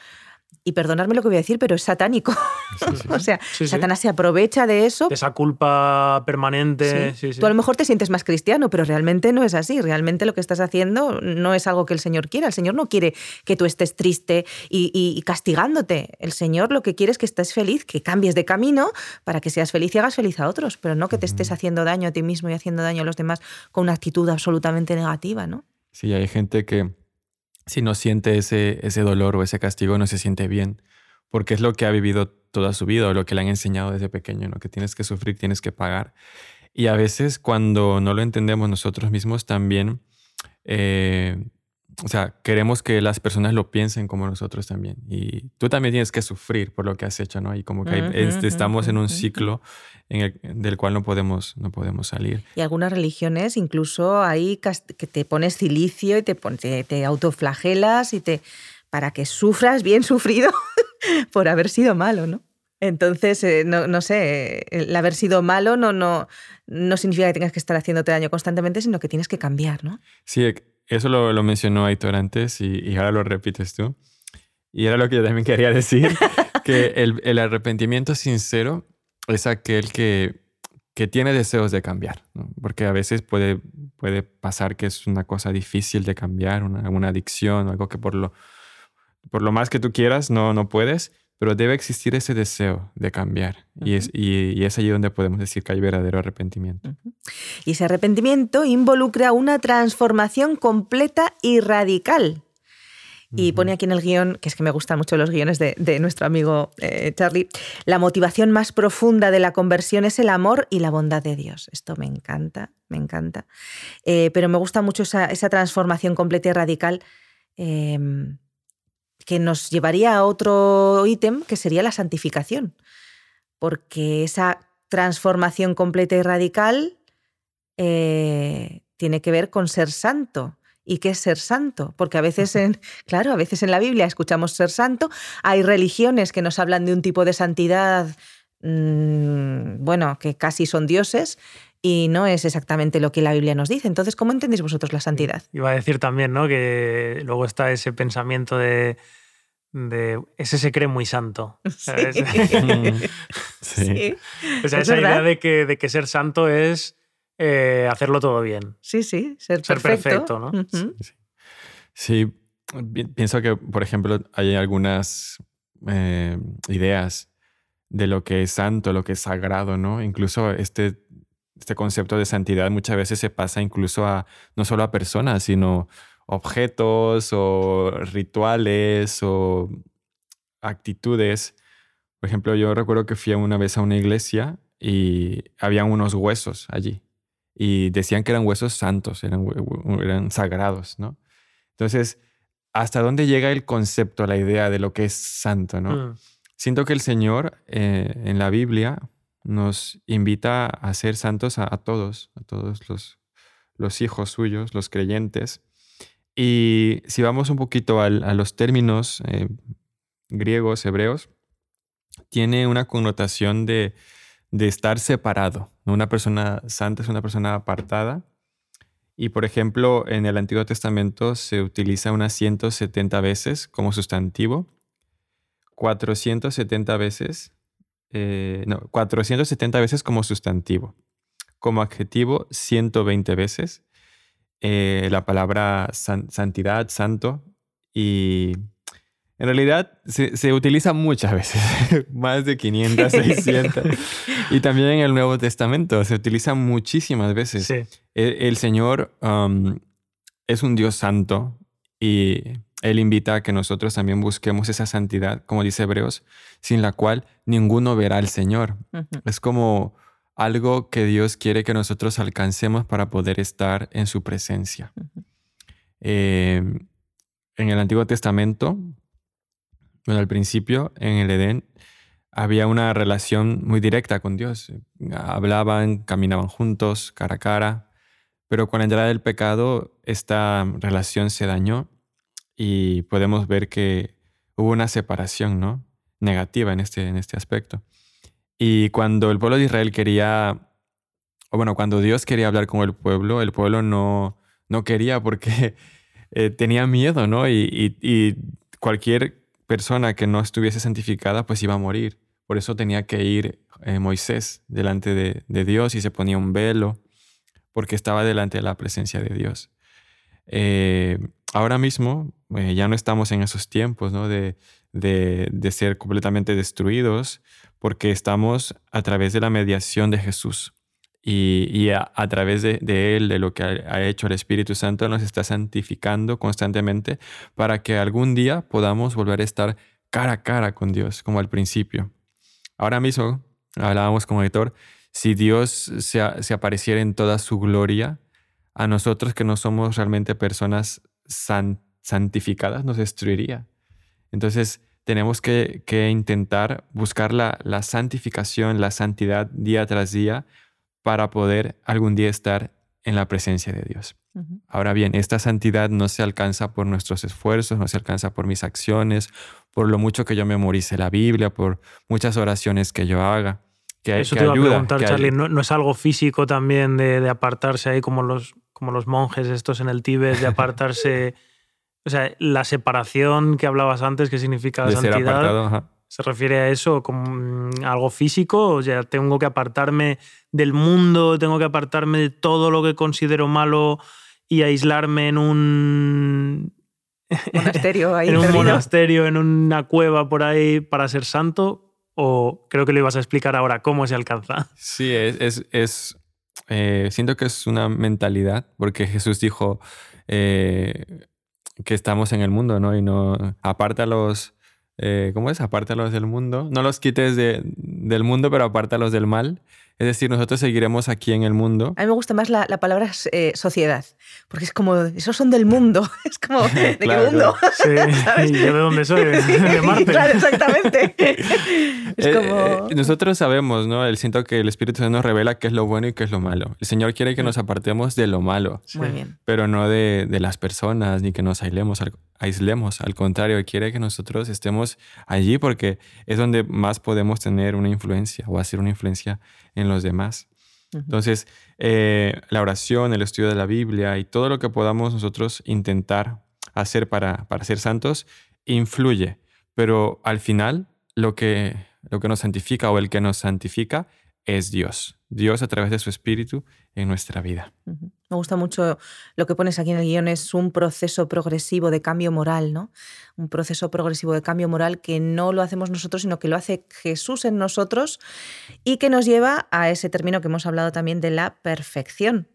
y perdonadme lo que voy a decir, pero es satánico. (laughs) o sea, Satanás se aprovecha de eso. esa culpa permanente. Tú a lo mejor te sientes más cristiano, pero realmente no es así. Realmente lo que estás haciendo no es algo que el Señor quiera. El Señor no quiere que tú estés triste y, castigándote. El Señor lo que quiere es que estés feliz, que cambies de camino para que seas feliz y hagas feliz a otros, pero no que te estés haciendo daño a ti mismo y haciendo daño a los demás con una actitud absolutamente negativa, ¿no? Sí, hay gente que si no siente ese, ese dolor o ese castigo, no se siente bien, porque es lo que ha vivido toda su vida o lo que le han enseñado desde pequeño, ¿no? que tienes que sufrir, tienes que pagar. Y a veces cuando no lo entendemos nosotros mismos también eh, o sea, queremos que las personas lo piensen como nosotros también. Y tú también tienes que sufrir por lo que has hecho, ¿no? Y como que este, estamos en un ciclo en el, del cual no podemos, no podemos salir. Y algunas religiones incluso hay que te pones cilicio y te, te, te autoflagelas y te para que sufras bien (laughs) sufrido por haber sido malo, ¿no? Entonces, eh, no, no, sé, el haber sido malo no, no, no significa que tengas que estar haciéndote daño constantemente, sino que tienes que cambiar, ¿no? Sí, eso lo, lo mencionó Aitor antes y, ahora lo repites tú. Y era lo que yo también quería decir, (laughs) que el, el arrepentimiento sincero es aquel que, que tiene deseos de cambiar, porque a veces puede, puede pasar que es una cosa difícil de cambiar, una, una adicción, algo que por lo, por lo más que tú quieras no, no puedes, pero debe existir ese deseo de cambiar. y, es, y, es allí donde podemos decir que hay verdadero arrepentimiento. Y ese arrepentimiento involucra una transformación completa y radical. Y pone aquí en el guion, que es que me gustan mucho los guiones de, nuestro amigo eh, Charlie, la motivación más profunda de la conversión es el amor y la bondad de Dios. Esto me encanta, me encanta. Eh, pero me gusta mucho esa, transformación completa y radical. Em, que nos llevaría a otro ítem que sería la santificación, porque esa transformación completa y radical eh, tiene que ver con ser santo. ¿Y qué es ser santo? Porque a veces, en, (laughs) claro, a veces en la Biblia escuchamos ser santo. Hay religiones que nos hablan de un tipo de santidad, mm, bueno, que casi son dioses, y no es exactamente lo que la Biblia nos dice. Entonces, ¿cómo entendéis vosotros la santidad? Iba a decir también, ¿no? Que luego está ese pensamiento de, de ese se cree muy santo. (laughs) (laughs) (laughs) Sí. O sea, esa idea de que, de que ser santo es eh, hacerlo todo bien. Sí, sí, ser, perfecto. ¿no? sí. pienso que, por ejemplo, hay algunas eh, ideas de lo que es santo, lo que es sagrado, ¿no? Incluso este este concepto de santidad muchas veces se pasa incluso a no solo a personas, sino objetos o rituales o actitudes. Por ejemplo, yo recuerdo que fui una vez a una iglesia y había unos huesos allí y decían que eran huesos santos, eran, eran sagrados, ¿no? Entonces, ¿hasta dónde llega el concepto, la idea de lo que es santo, no? Mm. Siento que el Señor eh, en la Biblia nos invita a ser santos a, todos, a todos los, los, hijos suyos, los creyentes. Y si vamos un poquito a los términos eh, griegos, hebreos, tiene una connotación de, estar separado. Una persona santa es una persona apartada. Y por ejemplo, en el Antiguo Testamento se utiliza unas 170 veces como sustantivo, 470 veces eh, no, 470 veces como sustantivo. Como adjetivo, 120 veces. Eh, la palabra santidad, santo, y En realidad se, utiliza muchas veces, (laughs) más de 500, 600. (laughs) y también en el Nuevo Testamento se utiliza muchísimas veces. El, Señor um, es un Dios santo y Él invita a que nosotros también busquemos esa santidad, como dice Hebreos, sin la cual ninguno verá al Señor. Es como algo que Dios quiere que nosotros alcancemos para poder estar en su presencia. Em, en el Antiguo Testamento, bueno, al principio, en el Edén, había una relación muy directa con Dios. Hablaban, caminaban juntos, cara a cara, pero con la entrada del pecado, esta relación se dañó y podemos ver que hubo una separación ¿no? negativa en este, en este aspecto. Y cuando el pueblo de Israel quería, o bueno, cuando Dios quería hablar con el pueblo, el pueblo no, no quería porque (laughs) eh, tenía miedo, ¿no? Y, cualquier persona que no estuviese santificada, pues iba a morir. Por eso tenía que ir eh, Moisés delante de, Dios y se ponía un velo, porque estaba delante de la presencia de Dios. Eh, ahora mismo ya no estamos en esos tiempos, ¿no? De, de, ser completamente destruidos, porque estamos a través de la mediación de Jesús y, a, través de, Él, de lo que ha, hecho el Espíritu Santo, nos está santificando constantemente para que algún día podamos volver a estar cara a cara con Dios, como al principio. Ahora mismo, hablábamos con si Dios se, se, apareciera en toda su gloria, a nosotros que no somos realmente personas santificadas, nos destruiría. Entonces, tenemos que, intentar buscar la, la santificación, la santidad día tras día para poder algún día estar en la presencia de Dios. Ahora bien, esta santidad no se alcanza por nuestros esfuerzos, no se alcanza por mis acciones, por lo mucho que yo memorice la Biblia, por muchas oraciones que yo haga. Que, Eso te iba a preguntar, Charlie, ¿no, es algo físico también de, apartarse ahí como los, como los monjes estos en el Tíbet, de (laughs) apartarse... o sea, la separación que hablabas antes, ¿qué significa de santidad? Ser apartado, ¿Se refiere a eso como algo físico? O sea, tengo que apartarme del mundo, tengo que apartarme de todo lo que considero malo y aislarme en un monasterio (laughs) ahí en un monasterio, en una cueva por ahí para ser santo. O creo que lo ibas a explicar ahora cómo se alcanza. Sí, es, es, eh, siento que es una mentalidad, porque Jesús dijo eh, que estamos en el mundo, ¿no? Y no aparta los eh, ¿cómo es? Apártalos del mundo. No los quites de, del mundo, pero apártalos del mal. Es decir, nosotros seguiremos aquí en el mundo. A mí me gusta más la, palabra eh, sociedad, porque es como, esos son del mundo. (laughs) Es como, ¿de qué mundo? (laughs) Sí, (laughs) yo de dónde soy, de Marte. claro, exactamente. Es eh, como... nosotros sabemos, ¿no? El siento que el Espíritu Santo nos revela qué es lo bueno y qué es lo malo. El Señor quiere que nos apartemos de lo malo, Muy bien. pero no de, de las personas ni que nos aislemos aislemos. Al contrario, quiere que nosotros estemos allí porque es donde más podemos tener una influencia o hacer una influencia en los demás. Entonces, eh, la oración, el estudio de la Biblia y todo lo que podamos nosotros intentar hacer para, para ser santos influye. Pero al final, lo que, lo que nos santifica o el que nos santifica es Dios. Dios a través de su Espíritu en nuestra vida. Me gusta mucho lo que pones aquí en el guion, es un proceso progresivo de cambio moral, ¿no? Un proceso progresivo de cambio moral que no lo hacemos nosotros, sino que lo hace Jesús en nosotros y que nos lleva a ese término que hemos hablado también de la perfección.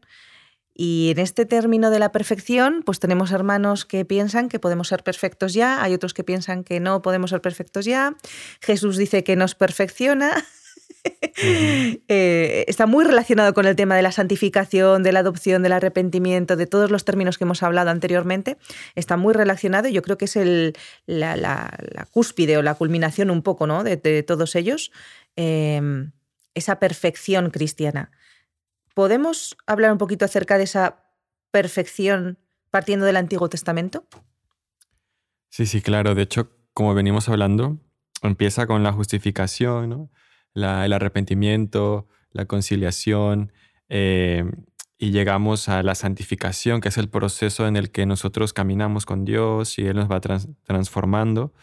Y en este término de la perfección, pues tenemos hermanos que piensan que podemos ser perfectos ya, hay otros que piensan que no podemos ser perfectos ya. Jesús dice que nos perfecciona Eh, está muy relacionado con el tema de la santificación, de la adopción, del arrepentimiento, de todos los términos que hemos hablado anteriormente. Está muy relacionado y yo creo que es el, la, cúspide o la culminación un poco ¿no? de, todos ellos, em, esa perfección cristiana. ¿Podemos hablar un poquito acerca de esa perfección partiendo del Antiguo Testamento? Sí, sí, claro. De hecho, como venimos hablando, empieza con la justificación, ¿no? El arrepentimiento, la conciliación, eh, y llegamos a la santificación, que es el proceso en el que nosotros caminamos con Dios y Él nos va transformando.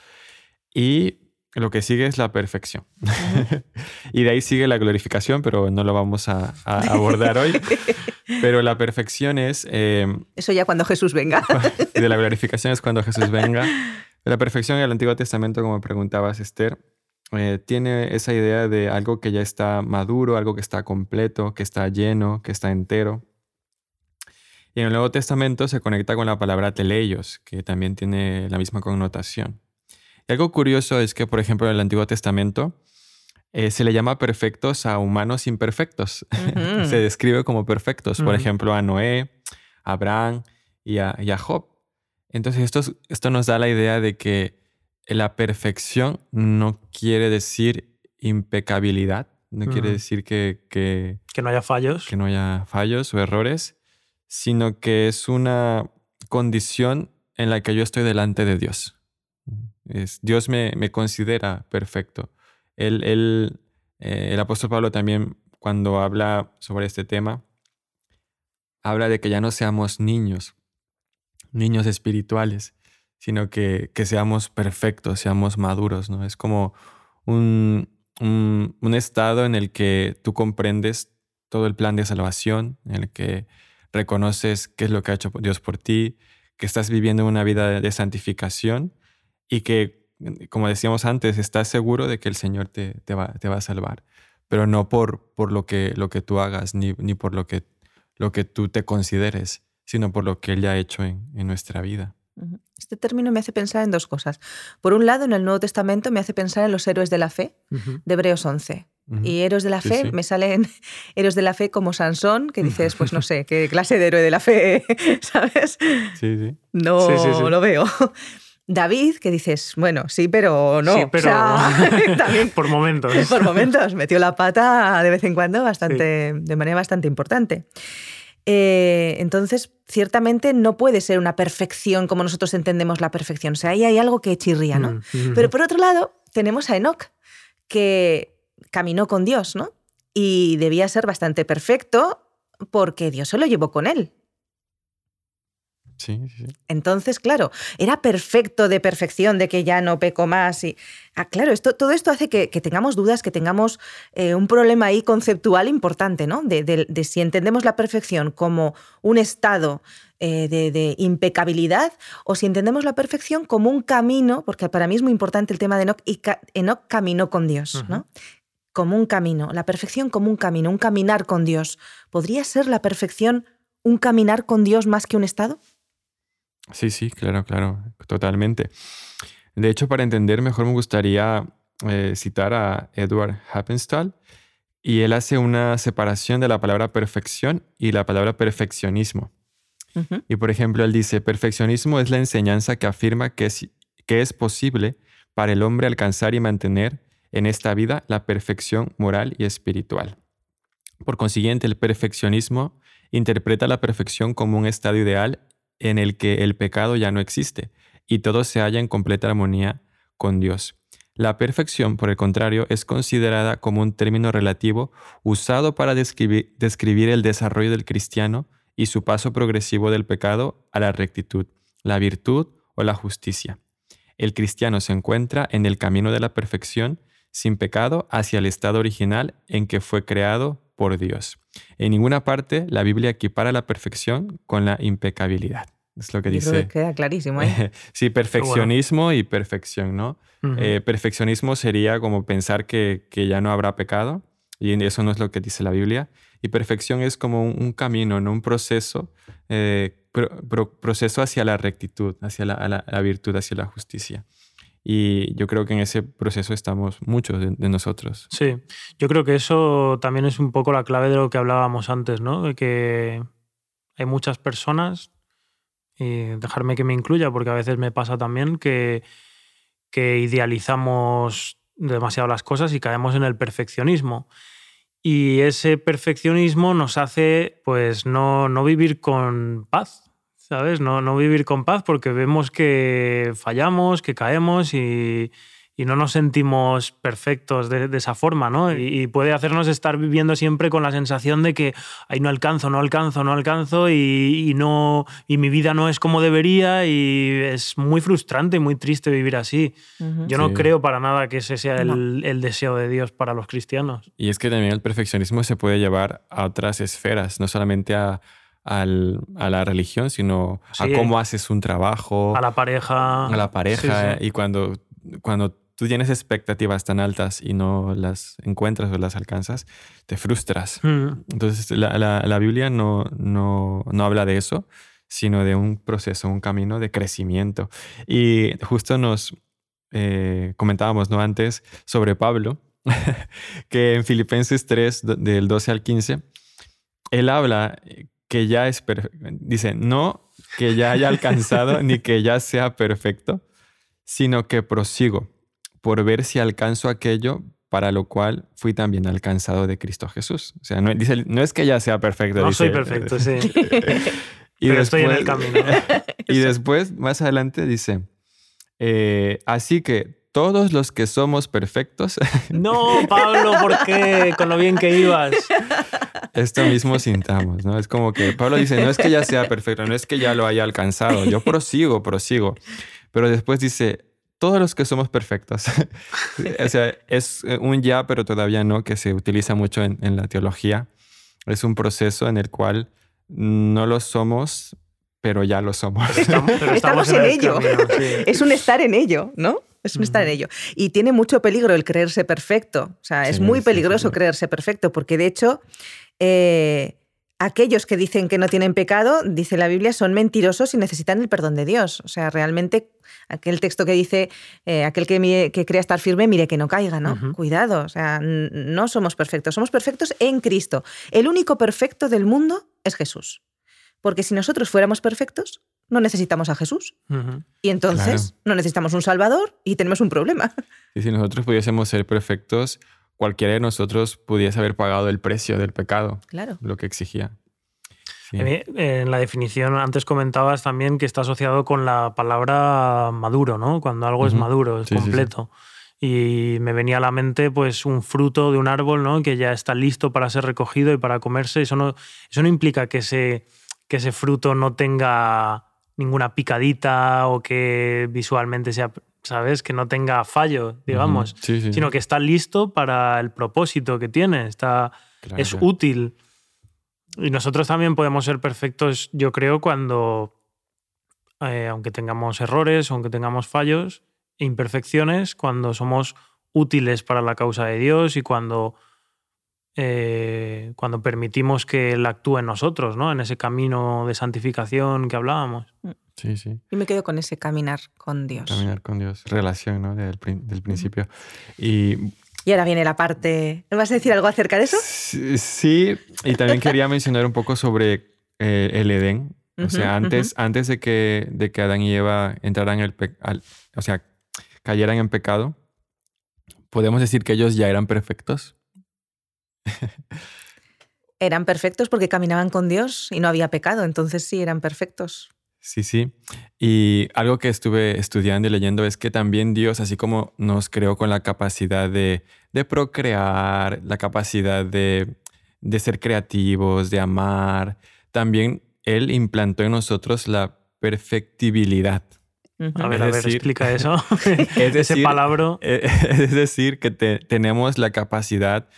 Y lo que sigue es la perfección. (laughs) y de ahí sigue la glorificación, pero no lo vamos a, abordar hoy. (laughs) Pero la perfección es... Eh, Eso ya cuando Jesús venga. (laughs) de la glorificación es cuando Jesús venga. La perfección en el Antiguo Testamento, como preguntabas, Esther, eh, tiene esa idea de algo que ya está maduro, algo que está completo, que está lleno, que está entero. Y en el Nuevo Testamento se conecta con la palabra teleios, que también tiene la misma connotación. Y algo curioso es que, por ejemplo, en el Antiguo Testamento eh, se le llama perfectos a humanos imperfectos. (laughs) se describe como perfectos. Por ejemplo, a Noé, a Abraham y a, y a Job. Entonces, esto, esto nos da la idea de que la perfección no quiere decir impecabilidad, no quiere decir que, que, que... no haya fallos. Que no haya fallos o errores, sino que es una condición en la que yo estoy delante de Dios. Es, Dios me, me, considera perfecto. El, el, eh, el apóstol Pablo también, cuando habla sobre este tema, habla de que ya no seamos niños, niños espirituales, sino que, que seamos perfectos, seamos maduros, ¿no? Es como un, un, estado en el que tú comprendes todo el plan de salvación, en el que reconoces qué es lo que ha hecho Dios por ti, que estás viviendo una vida de santificación y que, como decíamos antes, estás seguro de que el Señor te, te, va, te va, a salvar, pero no por, por lo, que, lo que tú hagas ni, ni por lo que, lo que tú te consideres, sino por lo que Él ya ha hecho en, en nuestra vida. Este término me hace pensar en dos cosas. Por un lado, en el Nuevo Testamento me hace pensar en los héroes de la fe de Hebreos 11. Y héroes de la fe, sí, sí. me salen (laughs) héroes de la fe como Sansón, que dices, pues no sé, (laughs) qué clase de héroe de la fe, (laughs) ¿sabes? Sí, sí. No lo veo. David, que dices, bueno, sí, pero no. Sí, pero o sea, también, por momentos. Por momentos, metió la pata de vez en cuando bastante, de manera bastante importante. Eh, entonces, ciertamente no puede ser una perfección como nosotros entendemos la perfección. O sea, ahí hay algo que chirría, ¿no? Mm -hmm. Pero por otro lado, tenemos a Enoch, que caminó con Dios, ¿no? Y debía ser bastante perfecto porque Dios se lo llevó con él. Sí, sí. Entonces, claro, era perfecto de perfección, de que ya no peco más. Y, ah, claro, esto, todo esto hace que, que tengamos dudas, que tengamos eh, un problema ahí conceptual importante, ¿no? De, de, de, si entendemos la perfección como un estado eh, de, de, impecabilidad o si entendemos la perfección como un camino, porque para mí es muy importante el tema de Enoch, y ca Enoch caminó con Dios, uh -huh. ¿no? Como un camino, la perfección como un camino, un caminar con Dios. ¿Podría ser la perfección un caminar con Dios más que un estado? Sí, sí, claro, claro, totalmente. De hecho, para entender mejor me gustaría eh, citar a Edward Happenstall y él hace una separación de la palabra perfección y la palabra perfeccionismo. Uh -huh. Y por ejemplo, él dice, perfeccionismo es la enseñanza que afirma que es, que es posible para el hombre alcanzar y mantener en esta vida la perfección moral y espiritual. Por consiguiente, el perfeccionismo interpreta la perfección como un estado ideal en el que el pecado ya no existe y todo se halla en completa armonía con Dios. La perfección, por el contrario, es considerada como un término relativo usado para describir, describir, el desarrollo del cristiano y su paso progresivo del pecado a la rectitud, la virtud o la justicia. El cristiano se encuentra en el camino de la perfección sin pecado hacia el estado original en que fue creado por Dios. En ninguna parte la Biblia equipara la perfección con la impecabilidad. Es lo que Yo dice. Creo que queda clarísimo. ¿eh? (laughs) sí, perfeccionismo bueno. y perfección, ¿no? Uh -huh. eh, perfeccionismo sería como pensar que, que, ya no habrá pecado, y eso no es lo que dice la Biblia. Y perfección es como un, un camino, ¿no? Un proceso, eh, pro, pro, proceso hacia la rectitud, hacia la, la, la, virtud, hacia la justicia. Y yo creo que en ese proceso estamos muchos de, nosotros. Sí, yo creo que eso también es un poco la clave de lo que hablábamos antes, ¿no? De que hay muchas personas y dejarme que me incluya, porque a veces me pasa también que, que idealizamos demasiado las cosas y caemos en el perfeccionismo. Y ese perfeccionismo nos hace pues no, no vivir con paz, ¿sabes? No, no vivir con paz porque vemos que fallamos, que caemos y, y no nos sentimos perfectos de, de esa forma, ¿no? Y, y, puede hacernos estar viviendo siempre con la sensación de que ay, no alcanzo, no alcanzo, no alcanzo y, y, no, y mi vida no es como debería y es muy frustrante y muy triste vivir así. Uh -huh. Yo no sí. creo para nada que ese sea el, no. el, deseo de Dios para los cristianos. Y es que también el perfeccionismo se puede llevar a otras esferas, no solamente a, a la religión, sino a cómo haces un trabajo. A la pareja. A la pareja. Y cuando, cuando tú tienes expectativas tan altas y no las encuentras o las alcanzas, te frustras. Mm. Entonces, la, Biblia no, no, no habla de eso, sino de un proceso, un camino de crecimiento. Y justo nos eh, comentábamos ¿no? antes sobre Pablo, (laughs) que en Filipenses 3, del 12 al 15, él habla que ya es perfecto. Dice, no que ya haya alcanzado (laughs) ni que ya sea perfecto, sino que prosigo por ver si alcanzo aquello para lo cual fui también alcanzado de Cristo Jesús. O sea, no, dice, no es que ya sea perfecto. No soy perfecto, sí. (laughs) y Pero estoy en el camino. (laughs) y después, más adelante, dice, eh, así que todos los que somos perfectos. (laughs) No, Pablo, ¿por qué? Con lo bien que ibas. Esto mismo sintamos, ¿no? Es como que Pablo dice, no es que ya sea perfecto, no es que ya lo haya alcanzado, yo prosigo, prosigo. Pero después dice, todos los que somos perfectos. (laughs) o sea, es un ya, pero todavía no, que se utiliza mucho en, la teología. Es un proceso en el cual no lo somos, pero ya lo somos. estamos, en, ello. Es un estar en ello, ¿no? Es estar en ello. Y tiene mucho peligro el creerse perfecto. O sea, es muy peligroso creerse perfecto, porque de hecho, eh, aquellos que dicen que no tienen pecado, dice la Biblia, son mentirosos y necesitan el perdón de Dios. O sea, realmente aquel texto que dice, eh, aquel que, que, crea estar firme, mire que no caiga, ¿no? Cuidado, o sea, no somos perfectos, somos perfectos en Cristo. El único perfecto del mundo es Jesús. Porque si nosotros fuéramos perfectos, no necesitamos a Jesús. Y entonces no necesitamos un Salvador y tenemos un problema. (laughs) Y si nosotros pudiésemos ser perfectos, cualquiera de nosotros pudiese haber pagado el precio del pecado. Claro. Lo que exigía. En la definición antes comentabas también que está asociado con la palabra maduro, ¿no? Cuando algo es maduro, es completo. y me venía a la mente pues un fruto de un árbol, ¿no? Que ya está listo para ser recogido y para comerse. Eso no, eso no implica que ese, que ese fruto no tenga ninguna picadita o que visualmente sea, ¿sabes? Que no tenga fallo, digamos, sino que está listo para el propósito que tiene, está, es útil. Y nosotros también podemos ser perfectos, yo creo, cuando, eh, aunque tengamos errores, aunque tengamos fallos e imperfecciones, cuando somos útiles para la causa de Dios y cuando eh, cuando permitimos que Él actúe en nosotros, ¿no? En ese camino de santificación que hablábamos. Mm. Sí, sí. Y me quedo con ese caminar con Dios. Caminar con Dios, relación, ¿no? Del, principio. Y y ahora viene la parte... ¿Me vas a decir algo acerca de eso? Sí, y también quería mencionar un poco sobre eh, el Edén. O sea, antes, antes de, que, de que Adán y Eva entraran el o sea, cayeran en pecado, podemos decir que ellos ya eran perfectos. Eran perfectos porque caminaban con Dios y no había pecado, entonces sí, eran perfectos. Sí, sí. Y algo que estuve estudiando y leyendo es que también Dios, así como nos creó con la capacidad de, procrear, la capacidad de, ser creativos, de amar, también Él implantó en nosotros la perfectibilidad. A ver, a ver, explica eso. (laughs) es decir, Ese palabra. (laughs) Es decir, que tenemos la capacidad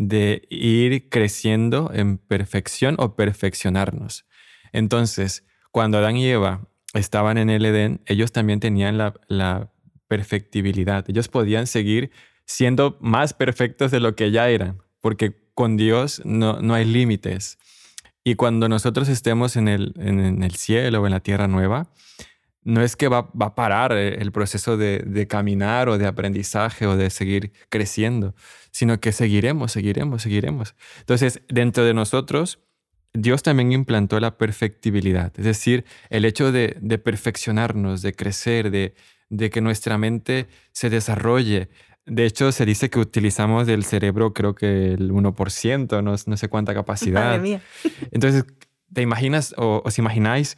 de ir creciendo en perfección o perfeccionarnos. Entonces, cuando Adán y Eva estaban en el Edén, ellos también tenían la, perfectibilidad. Ellos podían seguir siendo más perfectos de lo que ya eran, porque con Dios no, no hay límites. Y cuando nosotros estemos en el, en el cielo o en la tierra nueva, no es que va, va a parar el proceso de, de, caminar o de aprendizaje o de seguir creciendo, sino que seguiremos, seguiremos, seguiremos. Entonces, dentro de nosotros, Dios también implantó la perfectibilidad, es decir, el hecho de, de perfeccionarnos, de crecer, de, de, que nuestra mente se desarrolle. De hecho, se dice que utilizamos del cerebro creo que el 1%, no, no sé cuánta (laughs) capacidad. Entonces, ¿te imaginas o os imagináis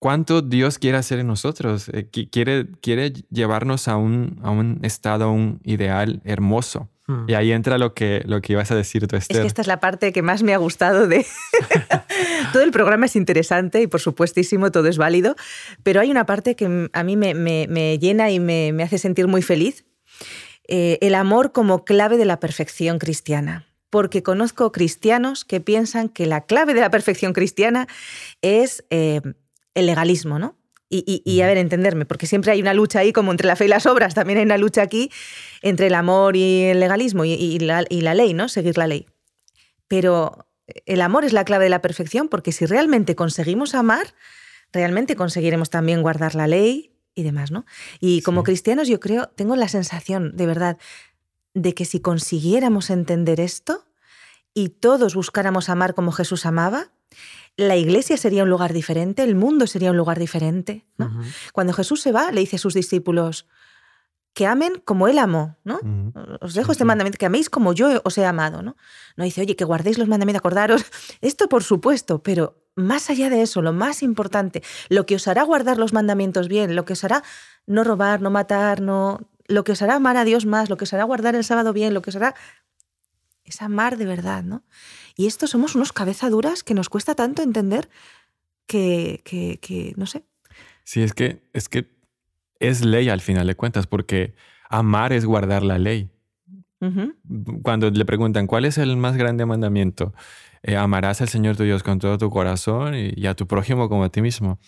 cuánto Dios quiere hacer en nosotros. Eh, quiere, quiere llevarnos a un, a un estado, a un ideal hermoso. Hmm. Y ahí entra lo que, lo que ibas a decir tú, Esther. Es que esta es la parte que más me ha gustado de... (laughs) todo el programa es interesante y por supuestísimo todo es válido, pero hay una parte que a mí me, me, llena y me, hace sentir muy feliz. Eh, el amor como clave de la perfección cristiana. porque conozco cristianos que piensan que la clave de la perfección cristiana es eh, el legalismo, ¿no? Y, a ver, entenderme, porque siempre hay una lucha ahí, como entre la fe y las obras, también hay una lucha aquí entre el amor y el legalismo y, la, y la ley, ¿no? Seguir la ley. Pero el amor es la clave de la perfección, porque si realmente conseguimos amar, realmente conseguiremos también guardar la ley y demás, ¿no? Y como cristianos yo creo, tengo la sensación, de verdad, de que si consiguiéramos entender esto y todos buscáramos amar como Jesús amaba, la iglesia sería un lugar diferente, el mundo sería un lugar diferente. Cuando Jesús se va, le dice a sus discípulos que amen como Él amó. ¿no? Os dejo este mandamiento, que améis como yo os he amado. ¿no? no dice, oye, que guardéis los mandamientos, acordaros. (laughs) Esto por supuesto, pero más allá de eso, lo más importante, lo que os hará guardar los mandamientos bien, lo que os hará no robar, no matar, no, lo que os hará amar a Dios más, lo que os hará guardar el sábado bien, lo que os hará es amar de verdad, ¿no? Y esto somos unos cabezaduras que nos cuesta tanto entender que, que, no sé. Sí, es que, es que es ley al final de cuentas, porque amar es guardar la ley. Cuando le preguntan, ¿cuál es el más grande mandamiento? Eh, amarás al Señor tu Dios con todo tu corazón y, a tu prójimo como a ti mismo.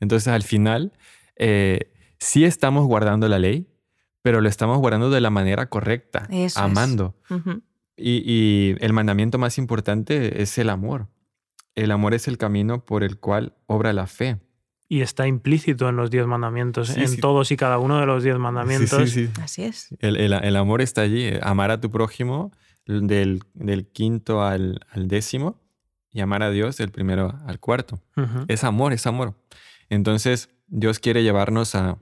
Entonces, al final, eh, sí estamos guardando la ley, pero lo estamos guardando de la manera correcta, amando. Y, el mandamiento más importante es el amor. El amor es el camino por el cual obra la fe. Y está implícito en los diez mandamientos, en todos y cada uno de los diez mandamientos. Así es. El, amor está allí, amar a tu prójimo del, quinto al, décimo y amar a Dios del primero al cuarto. Es amor, es amor. Entonces, Dios quiere llevarnos a,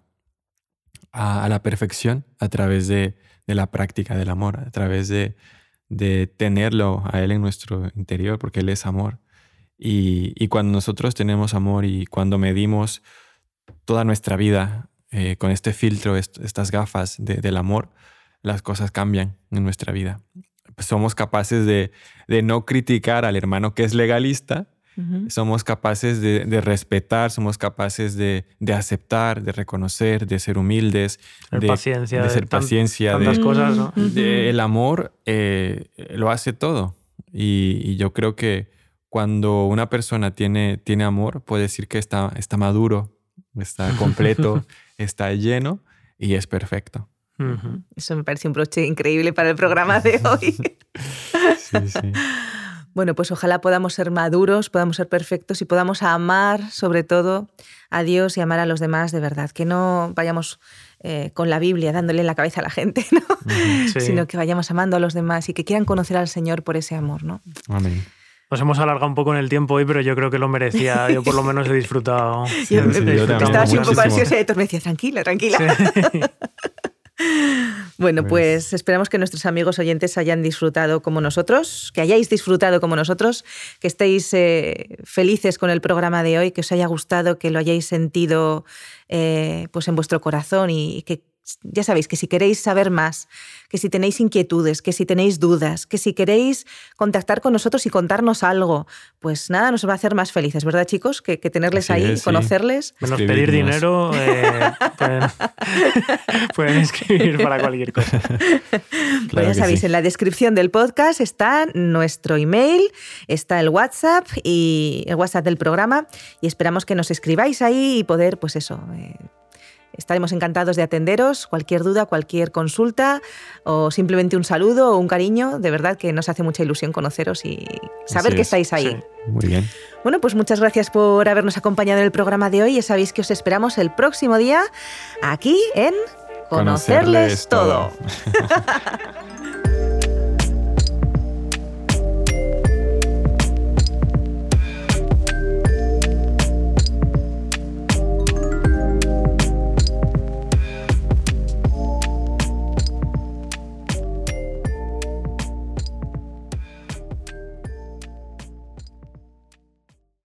a, la perfección a través de, la práctica del amor, a través de, tenerlo a Él en nuestro interior, porque Él es amor. Y, cuando nosotros tenemos amor y cuando medimos toda nuestra vida eh, con este filtro, estas gafas del amor, las cosas cambian en nuestra vida. Somos capaces de, de no criticar al hermano que es legalista, somos capaces de, respetar, somos capaces de, aceptar, de reconocer, de ser humildes, de, paciencia, de ser paciencia. Tantas cosas, ¿no? el amor eh, lo hace todo. Y, yo creo que cuando una persona tiene, tiene amor, puede decir que está, está maduro, está (laughs) completo, está lleno y es perfecto. Eso me parece un broche increíble para el programa de (laughs) hoy. sí, sí. Bueno, pues ojalá podamos ser maduros, podamos ser perfectos y podamos amar sobre todo a Dios y amar a los demás de verdad. Que no vayamos eh, con la Biblia dándole en la cabeza a la gente, (laughs) ¿no? sino que vayamos amando a los demás y que quieran conocer al Señor por ese amor. ¿no? Amén. Nos hemos alargado un poco en el tiempo hoy, pero yo creo que lo merecía. Yo por lo menos he disfrutado. (laughs) estaba así un poco ansiosa y me decía, tranquila, tranquila. (laughs) Bueno, pues, pues esperamos que nuestros amigos oyentes hayan disfrutado como nosotros, que hayáis disfrutado como nosotros, que estéis eh, felices con el programa de hoy, que os haya gustado, que lo hayáis sentido eh, pues en vuestro corazón y que ya sabéis que si queréis saber más, que si tenéis inquietudes, que si tenéis dudas, que si queréis contactar con nosotros y contarnos algo, pues nada, nos va a hacer más felices, ¿verdad, chicos? Que, tenerles ahí, conocerles. Menos pedir dinero, eh, (laughs) pueden, escribir para cualquier cosa. (laughs) pues ya sabéis, en la descripción del podcast está nuestro email, está el WhatsApp y el WhatsApp del programa y esperamos que nos escribáis ahí y poder, pues eso. Eh, Estaremos encantados de atenderos. Cualquier duda, cualquier consulta o simplemente un saludo o un cariño, de verdad que nos hace mucha ilusión conoceros y saber que estáis ahí. Muy bien. Bueno, pues muchas gracias por habernos acompañado en el programa de hoy. Ya sabéis que os esperamos el próximo día aquí en Conocerles, todo. (laughs)